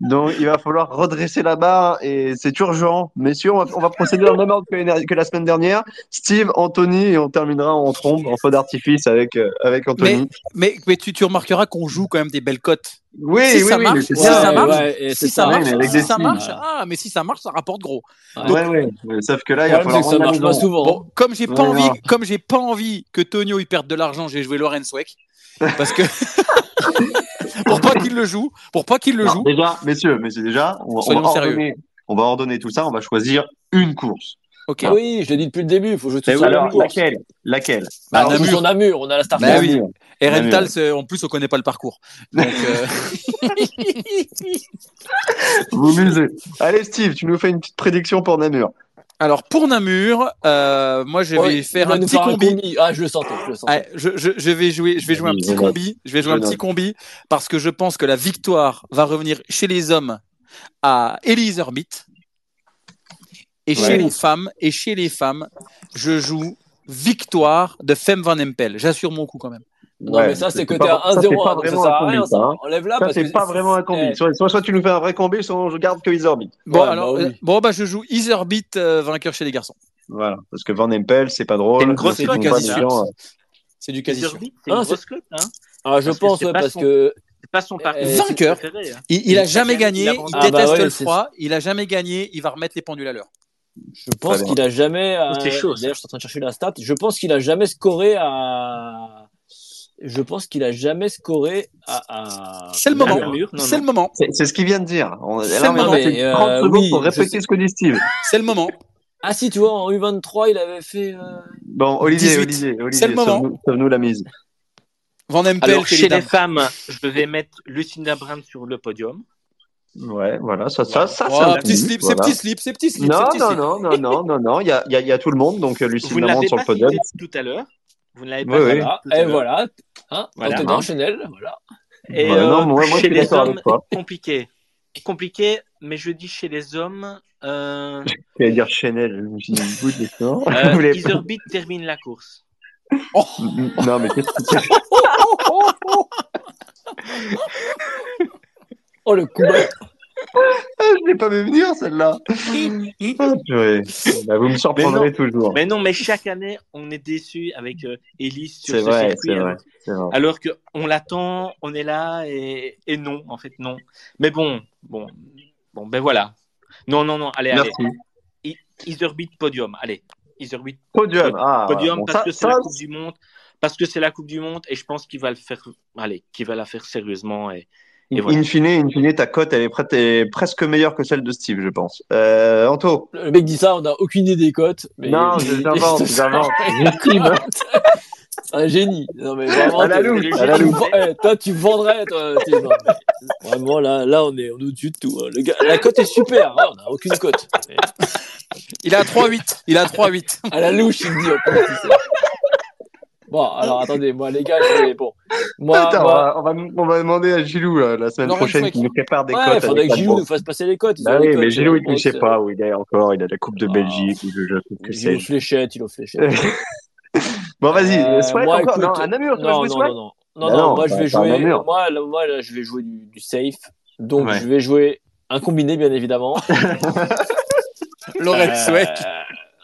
Donc il va falloir redresser la barre et c'est urgent. Messieurs, on va, on va procéder dans le même ordre que, la semaine dernière. Steve, Anthony et on terminera en trombe, en feu d'artifice avec, euh, avec Anthony. Mais, mais, mais tu, tu remarqueras qu'on joue quand même des belles cotes. oui, si oui, ça oui, marche, si ça. ça marche, ouais, si ça ça, marche, si ça signes. marche, ah, mais si ça marche, ça rapporte gros. Ouais, ouais. Mais Sauf que là, il va falloir que ça marche pas souvent. Bon, comme j'ai pas Ouais, envie, comme j'ai pas envie que Tonio il perde de l'argent, j'ai joué Lorenz Weck parce que pour pas qu'il le joue, pour pas qu'il le Alors, joue. déjà, messieurs, messieurs, déjà, on, va- on ordonner, on va ordonner tout ça. On va choisir une course. Ok. Ah oui, je l'ai dit depuis le début, il faut jouer tout ça alors, course. laquelle? Laquelle? Bah, Bah, on joue Namur. sur Namur, on a la start Bah oui. Et Namur. Rental, en plus, on connaît pas le parcours. Donc, euh, Vous musez. Allez, Steve, tu nous fais une petite prédiction pour Namur. Alors pour Namur, euh, moi je vais Ouais, faire un petit combi. Ah, je le sentais, je le sentais. Je, je, je vais jouer, je vais jouer un petit combi. Je vais jouer un petit combi parce que je pense que la victoire va revenir chez les hommes à Elise Herbit et chez les femmes et chez les femmes, je joue victoire de Femme Van Empel. J'assure mon coup quand même. Non, Ouais, mais ça, c'est que t'es à ça, c'est 1-0, pas donc ça vraiment sert un à combi, rien, ça, ça. hein. Enlève-là Ça, parce c'est que pas vraiment un combi. Soit, soit, tu nous fais un vrai combi, soit je garde que Isorbit. Bon Ouais, alors, bah oui. euh, bon bah je joue Iserbit euh, vainqueur chez les garçons. Voilà. Parce que Van Empel, c'est pas drôle. C'est une grosse C'est cote, quasi euh, C'est du quasi sûr. C'est une Ah, grosse cote, hein. Ah, je pense, parce que C'est pas son Eh, vainqueur. préféré, hein. Il, il a Il jamais gagné, gagné, il a il Ah, bah déteste ouais, le froid, il a jamais gagné, il va remettre les pendules à l'heure. je pense qu'il a jamais. euh, chaud, ça. D'ailleurs, je suis en train de chercher la stat. Je pense qu'il a jamais scoré à. Je pense qu'il a jamais scoré à. à- C'est le moment. C'est le moment. C'est c'est ce qu'il vient de dire. On, C'est là, on moment. fait Mais, euh, 30 secondes oui, pour répéter ce que dit Steve. C'est le moment. Ah si, tu vois, en U23, il avait fait. euh, Bon, Olivier, 18. Olivier, C'est Olivier, le moment. sauve-nous la mise. Van Empel Alors, chez les femmes, je vais mettre Lucinda Brand sur le podium. Ouais, voilà, ça, ça, ça, Oh, ça me petit slip, c'est voilà. petit slip, c'est petit slip, c'est Non, petit non, slip. non, non, non, non, non, il y a, il y, a, il y a tout le monde, donc euh, Lamande l'avez sur pas le podium. tout à l'heure. Vous ne l'avez pas Oui, Voilà. Et l'heure. voilà. Hein, Voilà. Chanel, voilà. Et Ouais, euh, non, moi- moi, je chez les hommes, toi. compliqué. Compliqué, mais je dis chez les hommes, euh, Tu vas dire Chanel, je me suis dit, vous, d'accord. euh, Iserbyt termine la course. Non, mais qu'est-ce que c'est Oh, le coup Ah, Je l'ai pas vu venir, celle-là. Ah, purée. Bah, vous me surprendrez toujours. Mais non, mais chaque année, on est déçu avec euh, Elise sur ce vrai, circuit. c'est vrai, alors- c'est vrai. Alors que on l'attend, on est là et, et non, en fait non. Mais bon, bon, bon, ben voilà. Non, non, non. Allez, Merci. allez. I- Iserbyt podium. Allez, Iserbyt Podium. pod- Ah, podium. Bon, parce ça- que c'est la Coupe du Monde. Parce que c'est la Coupe du Monde et je pense qu'il va le faire. Allez, qu'il va la faire sérieusement et, et voilà. In fine, in fine, ta cote, elle est, prête, elle est presque meilleure que celle de Steve, je pense. Euh, Anto. Le mec dit ça, on n'a aucune idée des cotes. Mais Non, je- j'invente, j'invente. Un génie. Non, mais vraiment. À la louche. vends- eh, toi, tu vendrais. Toi, non, mais vraiment, là, là, on est, on est au-dessus de tout. hein. Le gars, la cote est super. hein, on n'a aucune cote. Mais Il a 3-8. Il a 3-8. à la louche, il me dit. Bon, alors attendez, moi les gars, je vais- bon, moi, Attends, moi- on, va, on, va, on va demander à Gilou là, la semaine prochaine qu'il nous prépare des ouais, cotes. il faudrait que Gilou nous fasse passer les cotes. Bah oui, cotes, mais euh, Gilou, il ne sait euh, pas où il est encore. Il a la Coupe de Ah. Belgique je, je sais que Il c'est. aux fléchettes, il aux fléchettes. Bon, vas-y, Euh, moi, encore. écoute, non, à Namur, non, non, non, non, non, Bah non, non, moi je bah, vais un jouer, moi, là, moi là, je vais jouer du, du safe, donc Ouais. je vais jouer un combiné bien évidemment. Laurent Euh, Sweck.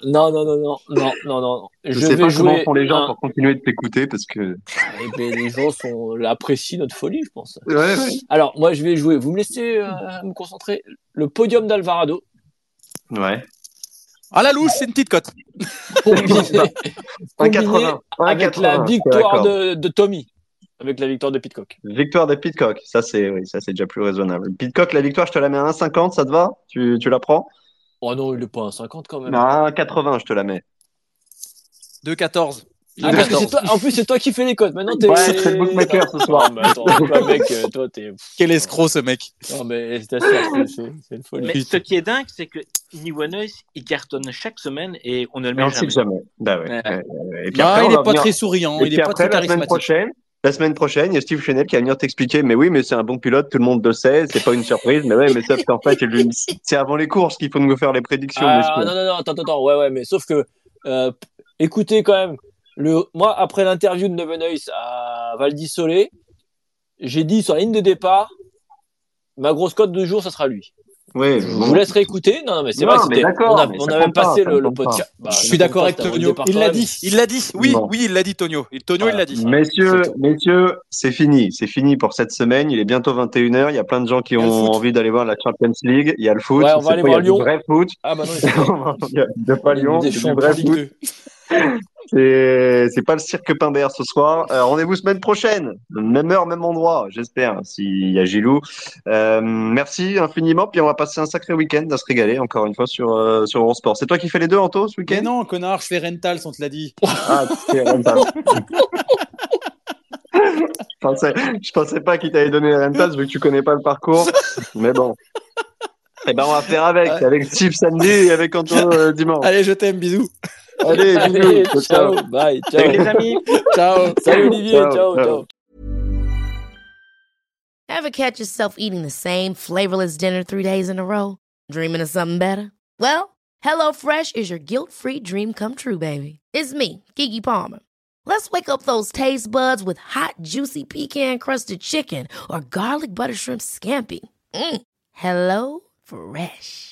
Non, non, non, non, non, non, non. Je, Je, sais vais pas comment jouer font les gens un- pour continuer de t'écouter parce que. Eh ben, les gens sont apprécient notre folie, je pense. Ouais, ouais. Alors moi je vais jouer. Vous me laissez euh, me concentrer. Le podium d'Alvarado. Ouais. À la louche, c'est une petite cote. combiné, 1,80. avec la 1,80, victoire de, de Tommy, avec la victoire de Pitcock. Victoire de Pitcock. Ça, c'est oui, ça, c'est déjà plus raisonnable. Pitcock, la victoire, je te la mets à 1,50, ça te va? Tu, tu la prends? Oh non, il est pas à 50 quand même. Non, à 1,80, je te la mets. 2-14. Ah, parce que c'est toi- en plus, c'est toi qui fais les codes. Maintenant, t'es. Ouais, c'est le bookmaker ce soir. Non, mais attends, toi, mec, euh, toi, t'es. Quel escroc ce mec. Non, mais c'est- c'est c'est une folie. Mais ce qui est dingue, c'est que Niwanos, il cartonne chaque semaine et on ne le met on le jamais. jamais. Bah ouais. Ouais. Ouais, ouais. Et puis Non, après, on il est va pas venir- très souriant, Et il puis est pas après, très la semaine charismatique. prochaine, la semaine prochaine, il y a Steve Chenel qui va venir t'expliquer, mais oui, mais c'est un bon pilote, tout le monde le sait, c'est pas une surprise, mais ouais, mais sauf qu'en fait, c'est avant les courses qu'il faut nous faire les prédictions. Ah, non, non, non, attends, attends, ouais, ouais, mais sauf que, euh, écoutez quand même, le, moi, après l'interview de Nevenhuis à Valdisolé, j'ai dit sur la ligne de départ, ma grosse cote du jour, ça sera lui. Oui, Je bon. vous laisse réécouter. Non, non, mais c'est vrai, mais c'était, d'accord, on a, on compte pas, passé le, le compte pas. podcast. Bah, Je suis d'accord avec Tonio. Il l'a même. dit. Il l'a dit. Oui, oui, il l'a dit, Tonio. Et Tonio, il l'a dit. Messieurs, messieurs, c'est fini. C'est fini pour cette semaine. Il est bientôt 21h. Il y a plein de gens qui Il y a le ont foot. envie d'aller voir la Champions League. Il y a le foot. Ouais, on va aller voir il y a Lyon. du vrai foot? Ah, bah non, il faut- Il y a pas Lyon. Des c'est du champions vrai foot. 2. C'est pas le cirque Pimbert ce soir. Euh, Rendez-vous semaine prochaine, même heure, même endroit, j'espère, s'il y a Gilou. Euh, merci infiniment. Puis on va passer un sacré week-end à se régaler encore une fois sur euh, sur Eurosport. C'est toi qui fais les deux, Anto, ce week-end? Non, connard, je fais Rentals, on te l'a dit. Ah, c'est Rental. je pensais, je pensais pas qu'il t'avait donné Rental vu que tu connais pas le parcours. Mais bon. Eh ben, on va faire avec, avec Steve samedi et avec Anto euh, dimanche. Allez, je t'aime, bisous. Allez, Allez, bisous. ciao, bye, ciao. Salut les amis. Ciao. Salut Olivier, Ciao, ciao, ciao. ciao. Ever catch yourself eating the same flavorless dinner three days in a row? Dreaming of something better? Well, HelloFresh is your guilt-free dream come true, baby. It's me, Kiki Palmer. Let's wake up those taste buds with hot, juicy pecan-crusted chicken or garlic butter shrimp scampi. Mm. Hello Fresh.